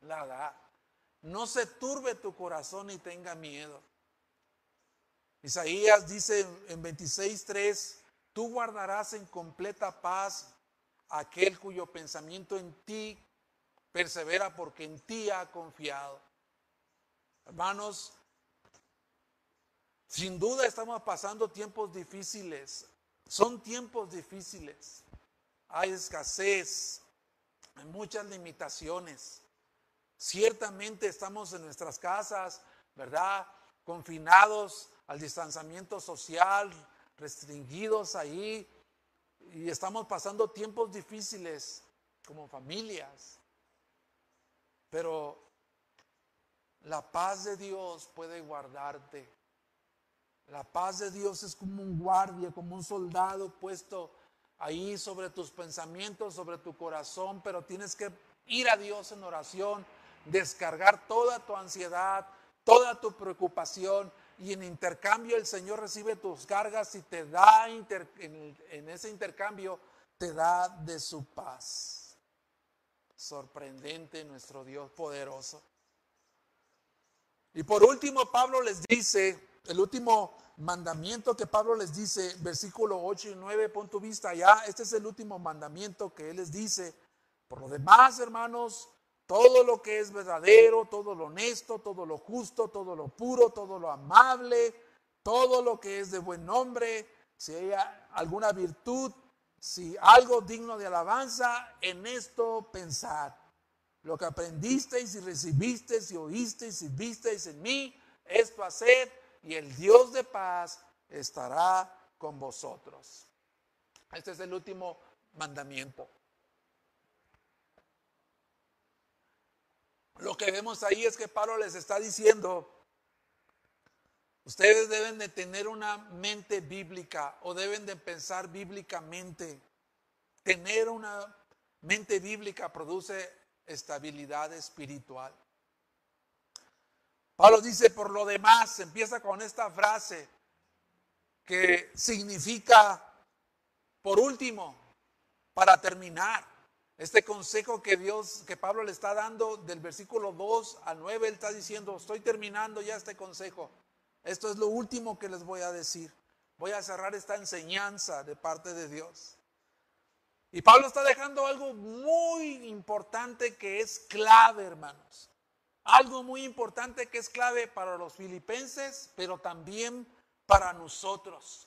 la da. No se turbe tu corazón y tenga miedo. Isaías dice en 26.3, tú guardarás en completa paz aquel cuyo pensamiento en ti persevera porque en ti ha confiado. Hermanos, sin duda estamos pasando tiempos difíciles. Son tiempos difíciles. Hay escasez, hay muchas limitaciones. Ciertamente estamos en nuestras casas, ¿verdad? Confinados al distanciamiento social, restringidos ahí. Y estamos pasando tiempos difíciles como familias. Pero la paz de Dios puede guardarte la paz de Dios es como un guardia, como un soldado puesto ahí sobre tus pensamientos, sobre tu corazón, pero tienes que ir a Dios en oración, descargar toda tu ansiedad, toda tu preocupación y en intercambio el Señor recibe tus cargas y te da en, ese intercambio, te da de su paz. Sorprendente nuestro Dios poderoso. Y por último, Pablo les dice, el último mandamiento que Pablo les dice, versículo 8 y 9, punto vista ya, este es el último mandamiento que él les dice. Por lo demás, hermanos, todo lo que es verdadero, todo lo honesto, todo lo justo, todo lo puro, todo lo amable, todo lo que es de buen nombre, si hay alguna virtud, si algo digno de alabanza, en esto pensad. Lo que aprendisteis y recibisteis y oísteis y visteis en mí, esto hacer y el Dios de paz estará con vosotros. Este es el último mandamiento. Lo que vemos ahí es que Pablo les está diciendo, ustedes deben de tener una mente bíblica o deben de pensar bíblicamente. Tener una mente bíblica produce estabilidad espiritual. Pablo dice, por lo demás, empieza con esta frase que significa, por último, para terminar, este consejo que Dios, que Pablo le está dando del versículo 2 al 9, él está diciendo, estoy terminando ya este consejo. Esto es lo último que les voy a decir. Voy a cerrar esta enseñanza de parte de Dios. Y Pablo está dejando algo muy importante que es clave, hermanos. Algo muy importante que es clave para los filipenses, pero también para nosotros.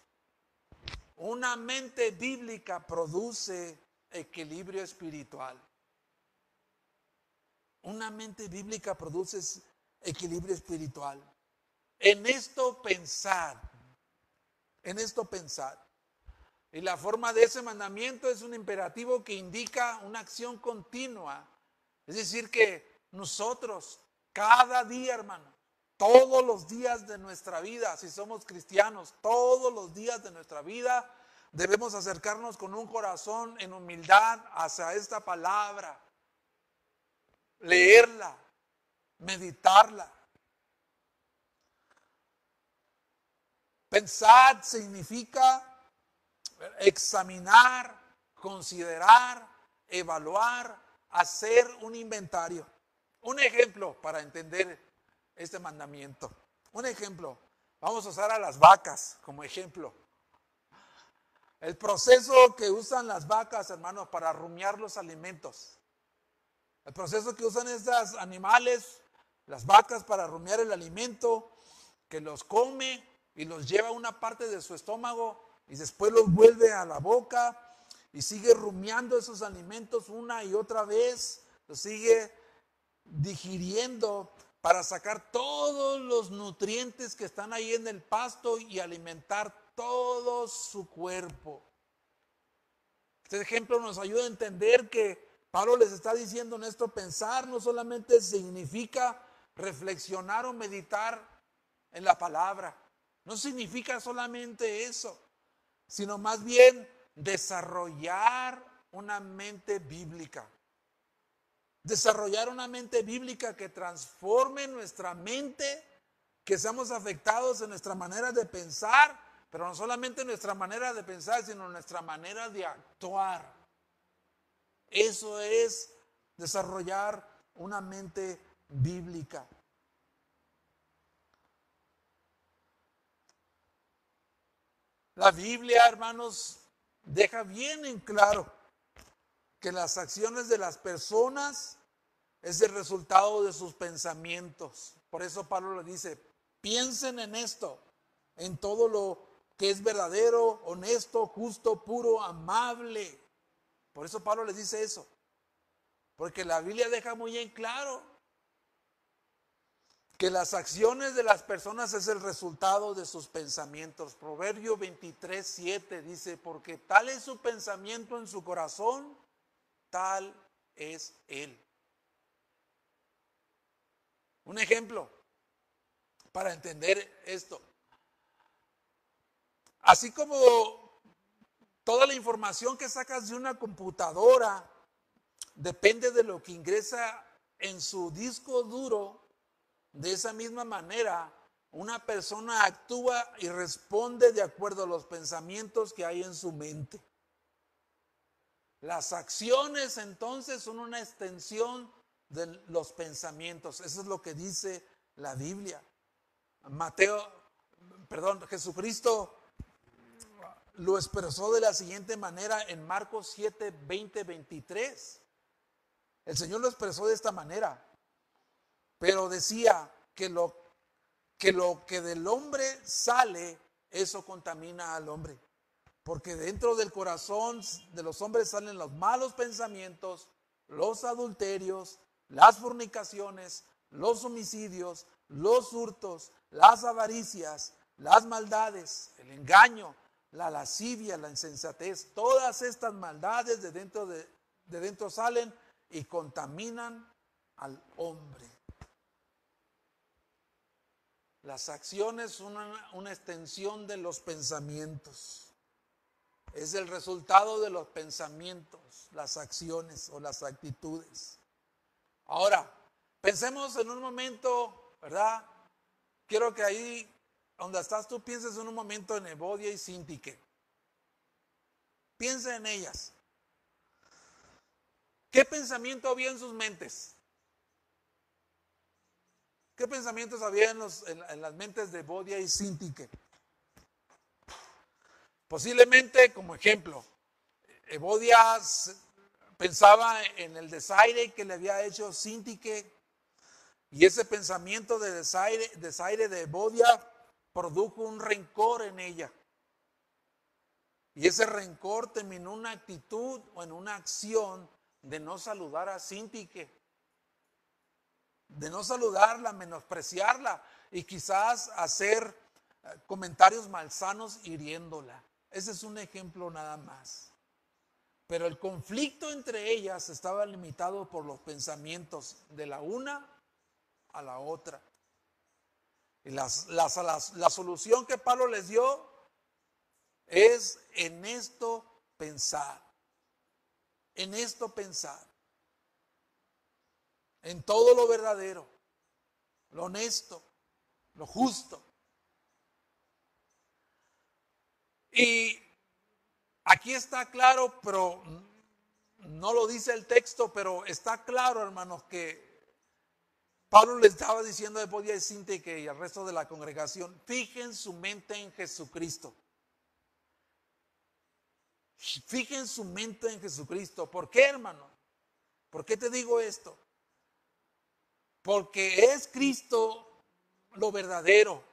Una mente bíblica produce equilibrio espiritual. Una mente bíblica produce equilibrio espiritual. En esto pensar, en esto pensar. Y la forma de ese mandamiento es un imperativo que indica una acción continua. Es decir, que nosotros cada día, hermano. Todos los días de nuestra vida, si somos cristianos, todos los días de nuestra vida debemos acercarnos con un corazón en humildad hacia esta palabra, leerla, meditarla. Pensar significa examinar, considerar, evaluar, hacer un inventario. Un ejemplo para entender este mandamiento. Un ejemplo. Vamos a usar a las vacas como ejemplo. El proceso que usan las vacas, hermanos, para rumiar los alimentos. El proceso que usan estos animales, las vacas, para rumiar el alimento, que los come y los lleva a una parte de su estómago y después los vuelve a la boca y sigue rumiando esos alimentos una y otra vez, los sigue digiriendo para sacar todos los nutrientes que están ahí en el pasto y alimentar todo su cuerpo. Este ejemplo nos ayuda a entender que Pablo les está diciendo en esto, pensar no solamente significa reflexionar o meditar en la palabra, no significa solamente eso, sino más bien desarrollar una mente bíblica. Desarrollar una mente bíblica que transforme nuestra mente, que seamos afectados en nuestra manera de pensar, pero no solamente nuestra manera de pensar, sino nuestra manera de actuar. Eso es desarrollar una mente bíblica. La Biblia, hermanos, deja bien en claro que las acciones de las personas es el resultado de sus pensamientos. Por eso Pablo le dice, piensen en esto, en todo lo que es verdadero, honesto, justo, puro, amable. Por eso Pablo les dice eso. Porque la Biblia deja muy en claro que las acciones de las personas es el resultado de sus pensamientos. Proverbio 23, 7 dice, porque tal es su pensamiento en su corazón, tal es Él. Un ejemplo para entender esto. Así como toda la información que sacas de una computadora depende de lo que ingresa en su disco duro, de esa misma manera una persona actúa y responde de acuerdo a los pensamientos que hay en su mente. Las acciones entonces son una extensión de los pensamientos. Eso es lo que dice la Biblia. Mateo, perdón, Jesucristo lo expresó de la siguiente manera en Marcos 7, 20, 23. El Señor lo expresó de esta manera. Pero decía que lo que, lo que del hombre sale, eso contamina al hombre. Porque dentro del corazón de los hombres salen los malos pensamientos, los adulterios, las fornicaciones, los homicidios, los hurtos, las avaricias, las maldades, el engaño, la lascivia, la insensatez. Todas estas maldades de dentro, de, de dentro salen y contaminan al hombre. Las acciones son una, una extensión de los pensamientos. Es el resultado de los pensamientos, las acciones o las actitudes. Ahora, pensemos en un momento, ¿verdad? Quiero que ahí, donde estás tú, pienses en un momento en Evodia y Sintique. Piensa en ellas. ¿Qué pensamiento había en sus mentes? ¿Qué pensamientos había en, en las mentes de Evodia y Sintique? Posiblemente, como ejemplo, Evodia pensaba en el desaire que le había hecho Sintique y ese pensamiento de desaire, desaire de Evodia produjo un rencor en ella. Y ese rencor terminó en una actitud o en una acción de no saludar a Sintique, de no saludarla, menospreciarla y quizás hacer eh, comentarios malsanos hiriéndola. Ese es un ejemplo nada más. Pero el conflicto entre ellas estaba limitado por los pensamientos de la una a la otra. Y la solución que Pablo les dio es en esto pensar. En esto pensar. En todo lo verdadero, lo honesto, lo justo, Y aquí está claro, pero no lo dice el texto, pero está claro, hermanos, que Pablo le estaba diciendo Podía decirte que y al resto de la congregación, fijen su mente en Jesucristo. Fijen su mente en Jesucristo. ¿Por qué, hermano? ¿Por qué te digo esto? Porque es Cristo lo verdadero.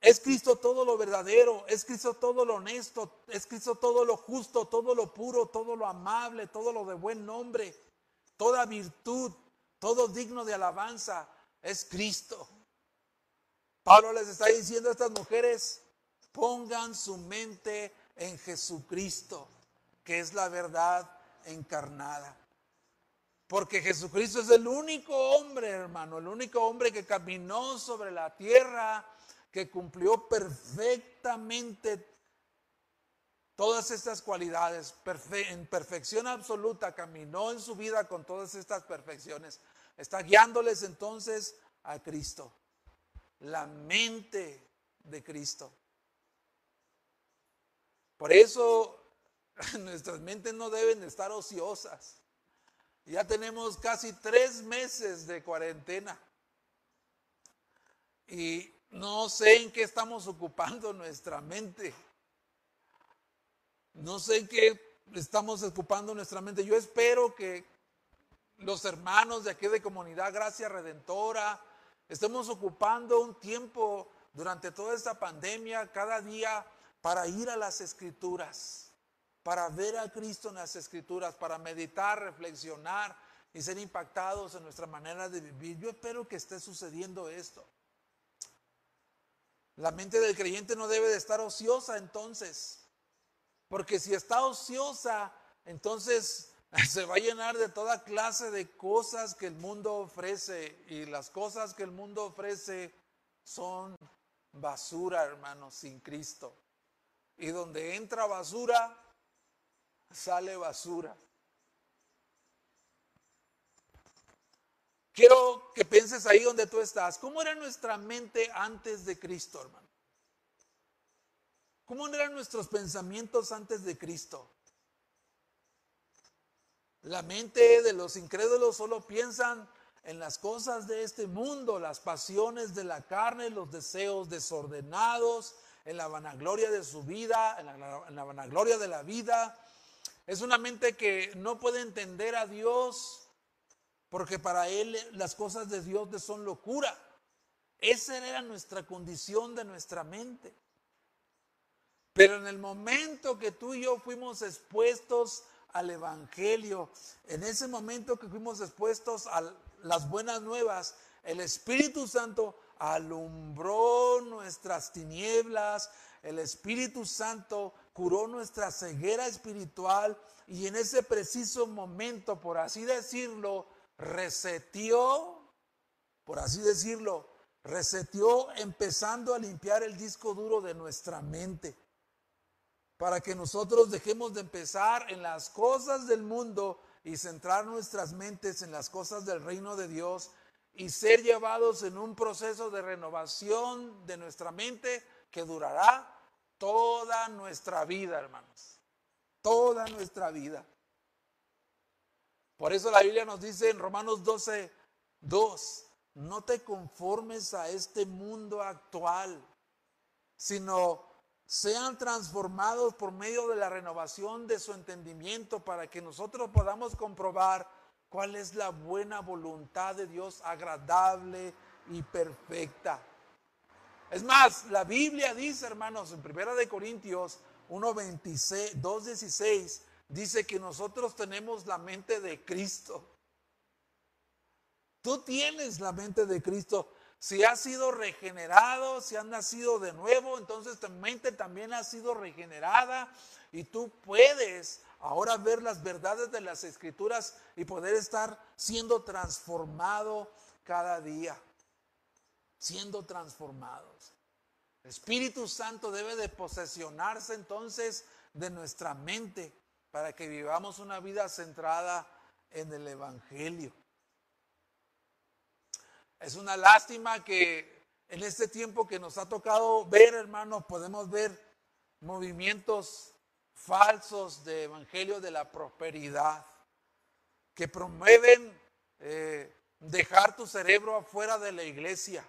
Es Cristo todo lo verdadero, es Cristo todo lo honesto, es Cristo todo lo justo, todo lo puro, todo lo amable, todo lo de buen nombre, toda virtud, todo digno de alabanza, es Cristo. Pablo les está diciendo a estas mujeres, pongan su mente en Jesucristo, que es la verdad encarnada. Porque Jesucristo es el único hombre, hermano, el único hombre que caminó sobre la tierra que cumplió perfectamente todas estas cualidades, en perfección absoluta, caminó en su vida con todas estas perfecciones. Está guiándoles entonces a Cristo, la mente de Cristo. Por eso nuestras mentes no deben estar ociosas. Ya tenemos casi tres meses de cuarentena. Y no sé en qué estamos ocupando nuestra mente. No sé qué estamos ocupando nuestra mente. Yo espero que los hermanos de aquí de Comunidad Gracia Redentora estemos ocupando un tiempo durante toda esta pandemia, cada día, para ir a las escrituras, para ver a Cristo en las escrituras, para meditar, reflexionar y ser impactados en nuestra manera de vivir. Yo espero que esté sucediendo esto. La mente del creyente no debe de estar ociosa entonces, porque si está ociosa, entonces se va a llenar de toda clase de cosas que el mundo ofrece y las cosas que el mundo ofrece son basura, hermanos, sin Cristo. Y donde entra basura, sale basura. Quiero que pienses ahí donde tú estás. ¿Cómo era nuestra mente antes de Cristo, hermano? ¿Cómo eran nuestros pensamientos antes de Cristo? La mente de los incrédulos solo piensan en las cosas de este mundo, las pasiones de la carne, los deseos desordenados, en la vanagloria de su vida, en la, en la vanagloria de la vida. Es una mente que no puede entender a Dios porque para él las cosas de Dios son locura. Esa era nuestra condición de nuestra mente. Pero en el momento que tú y yo fuimos expuestos al Evangelio, en ese momento que fuimos expuestos a las buenas nuevas, el Espíritu Santo alumbró nuestras tinieblas, el Espíritu Santo curó nuestra ceguera espiritual y en ese preciso momento, por así decirlo, reseteó, por así decirlo, reseteó empezando a limpiar el disco duro de nuestra mente. Para que nosotros dejemos de empezar en las cosas del mundo y centrar nuestras mentes en las cosas del reino de Dios y ser llevados en un proceso de renovación de nuestra mente que durará toda nuestra vida, hermanos. Toda nuestra vida. Por eso la Biblia nos dice en Romanos 12, 2, no te conformes a este mundo actual, sino sean transformados por medio de la renovación de su entendimiento para que nosotros podamos comprobar cuál es la buena voluntad de Dios agradable y perfecta. Es más, la Biblia dice, hermanos, en Primera de Corintios 1:26, 2:16, dice que nosotros tenemos la mente de Cristo. Tú tienes la mente de Cristo. Si has sido regenerado, si has nacido de nuevo, entonces tu mente también ha sido regenerada y tú puedes ahora ver las verdades de las escrituras y poder estar siendo transformado cada día, siendo transformados. El Espíritu Santo debe de posesionarse entonces de nuestra mente para que vivamos una vida centrada en el Evangelio. Es una lástima que en este tiempo que nos ha tocado ver, hermanos, podemos ver movimientos falsos de Evangelio de la prosperidad que promueven eh, dejar tu cerebro afuera de la iglesia.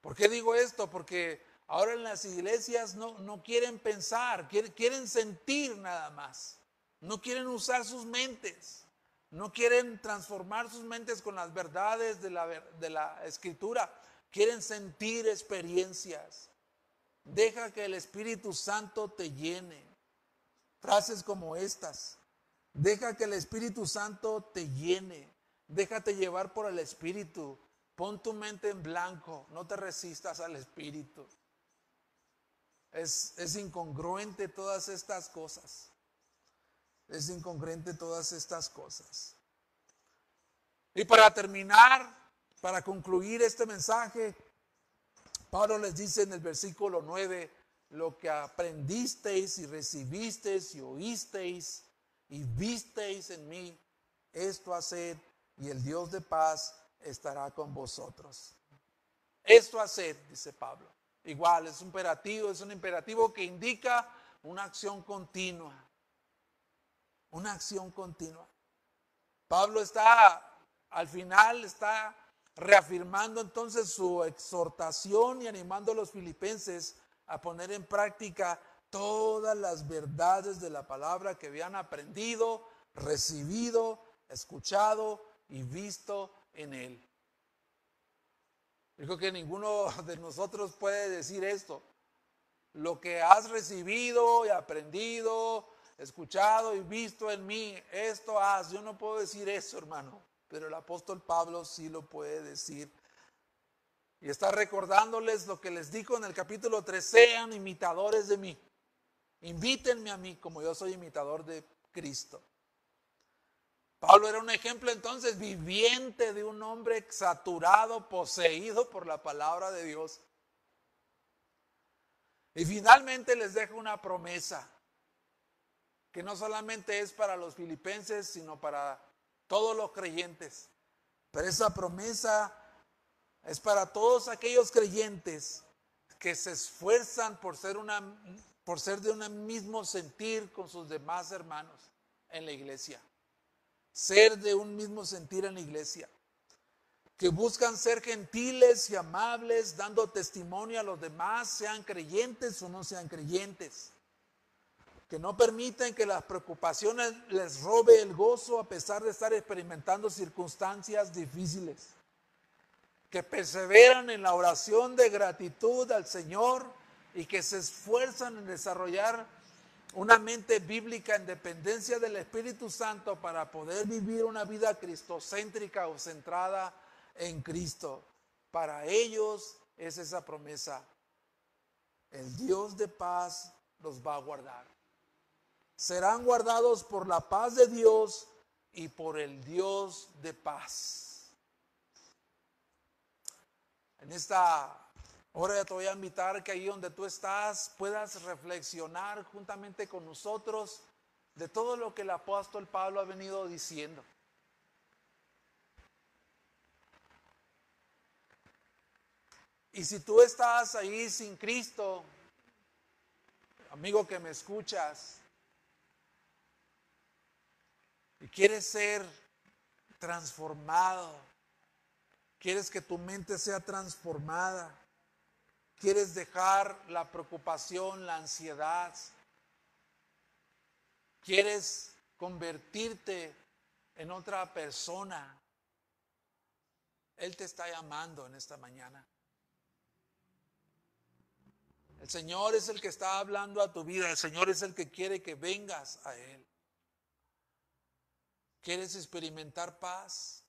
¿Por qué digo esto? Porque Ahora en las iglesias no, no quieren pensar, quieren, quieren sentir nada más. No quieren usar sus mentes. No quieren transformar sus mentes con las verdades de la, de la escritura. Quieren sentir experiencias. Deja que el Espíritu Santo te llene. Frases como estas. Deja que el Espíritu Santo te llene. Déjate llevar por el Espíritu. Pon tu mente en blanco. No te resistas al Espíritu. Es, es incongruente todas estas cosas. Es incongruente todas estas cosas. Y para terminar, para concluir este mensaje, Pablo les dice en el versículo 9, lo que aprendisteis y recibisteis y oísteis y visteis en mí, esto haced y el Dios de paz estará con vosotros. Esto haced, dice Pablo. Igual, es un imperativo, es un imperativo que indica una acción continua. Una acción continua. Pablo está, al final, está reafirmando entonces su exhortación y animando a los filipenses a poner en práctica todas las verdades de la palabra que habían aprendido, recibido, escuchado y visto en él. Dijo que ninguno de nosotros puede decir esto. Lo que has recibido y aprendido, escuchado y visto en mí, esto haz. Yo no puedo decir eso, hermano, pero el apóstol Pablo sí lo puede decir. Y está recordándoles lo que les dijo en el capítulo 3, sean imitadores de mí. Invítenme a mí como yo soy imitador de Cristo. Pablo era un ejemplo entonces viviente de un hombre saturado, poseído por la palabra de Dios. Y finalmente les dejo una promesa que no solamente es para los filipenses, sino para todos los creyentes. Pero esa promesa es para todos aquellos creyentes que se esfuerzan por ser, una, por ser de un mismo sentir con sus demás hermanos en la iglesia. Ser de un mismo sentir en la iglesia, que buscan ser gentiles y amables, dando testimonio a los demás, sean creyentes o no sean creyentes, que no permiten que las preocupaciones les robe el gozo a pesar de estar experimentando circunstancias difíciles, que perseveran en la oración de gratitud al Señor y que se esfuerzan en desarrollar una mente bíblica en dependencia del Espíritu Santo para poder vivir una vida cristocéntrica o centrada en Cristo. Para ellos es esa promesa. El Dios de paz los va a guardar. Serán guardados por la paz de Dios y por el Dios de paz. En esta Ahora te voy a invitar que ahí donde tú estás puedas reflexionar juntamente con nosotros de todo lo que el apóstol Pablo ha venido diciendo. Y si tú estás ahí sin Cristo, amigo que me escuchas, y quieres ser transformado, quieres que tu mente sea transformada, Quieres dejar la preocupación, la ansiedad. Quieres convertirte en otra persona. Él te está llamando en esta mañana. El Señor es el que está hablando a tu vida. El Señor es el que quiere que vengas a Él. ¿Quieres experimentar paz?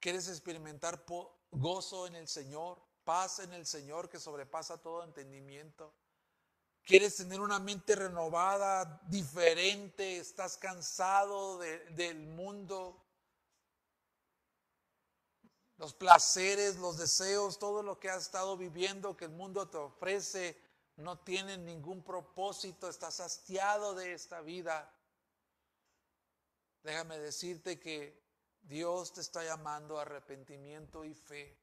¿Quieres experimentar gozo en el Señor? paz en el Señor que sobrepasa todo entendimiento. Quieres tener una mente renovada, diferente, estás cansado del mundo, los placeres, los deseos, todo lo que has estado viviendo que el mundo te ofrece, no tiene ningún propósito, estás hastiado de esta vida. Déjame decirte que Dios te está llamando a arrepentimiento y fe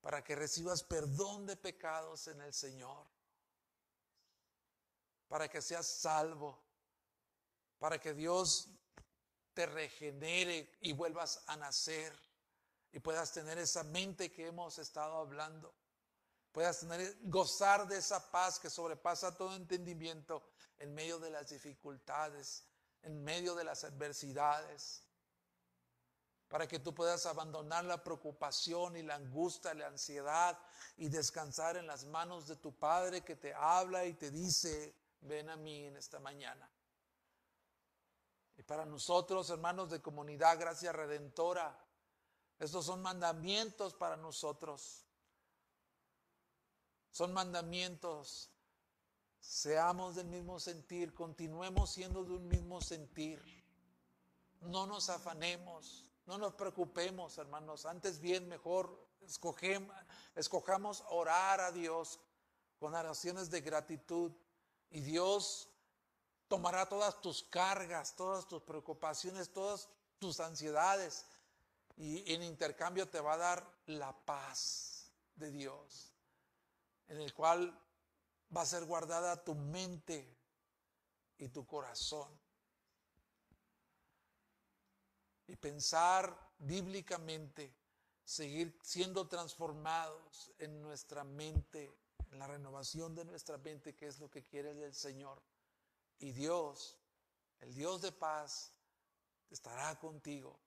para que recibas perdón de pecados en el Señor, para que seas salvo, para que Dios te regenere y vuelvas a nacer y puedas tener esa mente que hemos estado hablando. puedas tener, gozar de esa paz que sobrepasa todo entendimiento en medio de las dificultades, en medio de las adversidades, para que tú puedas abandonar la preocupación y la angustia, la ansiedad y descansar en las manos de tu Padre que te habla y te dice, ven a mí en esta mañana. Y para nosotros, hermanos de comunidad, gracia redentora, estos son mandamientos para nosotros. Son mandamientos. Seamos del mismo sentir, continuemos siendo de un mismo sentir. No nos afanemos, no nos preocupemos, hermanos. Antes bien, mejor escojamos orar a Dios con oraciones de gratitud. Y Dios tomará todas tus cargas, todas tus preocupaciones, todas tus ansiedades. Y en intercambio te va a dar la paz de Dios en el cual va a ser guardada tu mente y tu corazón. Y pensar bíblicamente, seguir siendo transformados en nuestra mente, en la renovación de nuestra mente, que es lo que quiere el Señor. Y Dios, el Dios de paz, estará contigo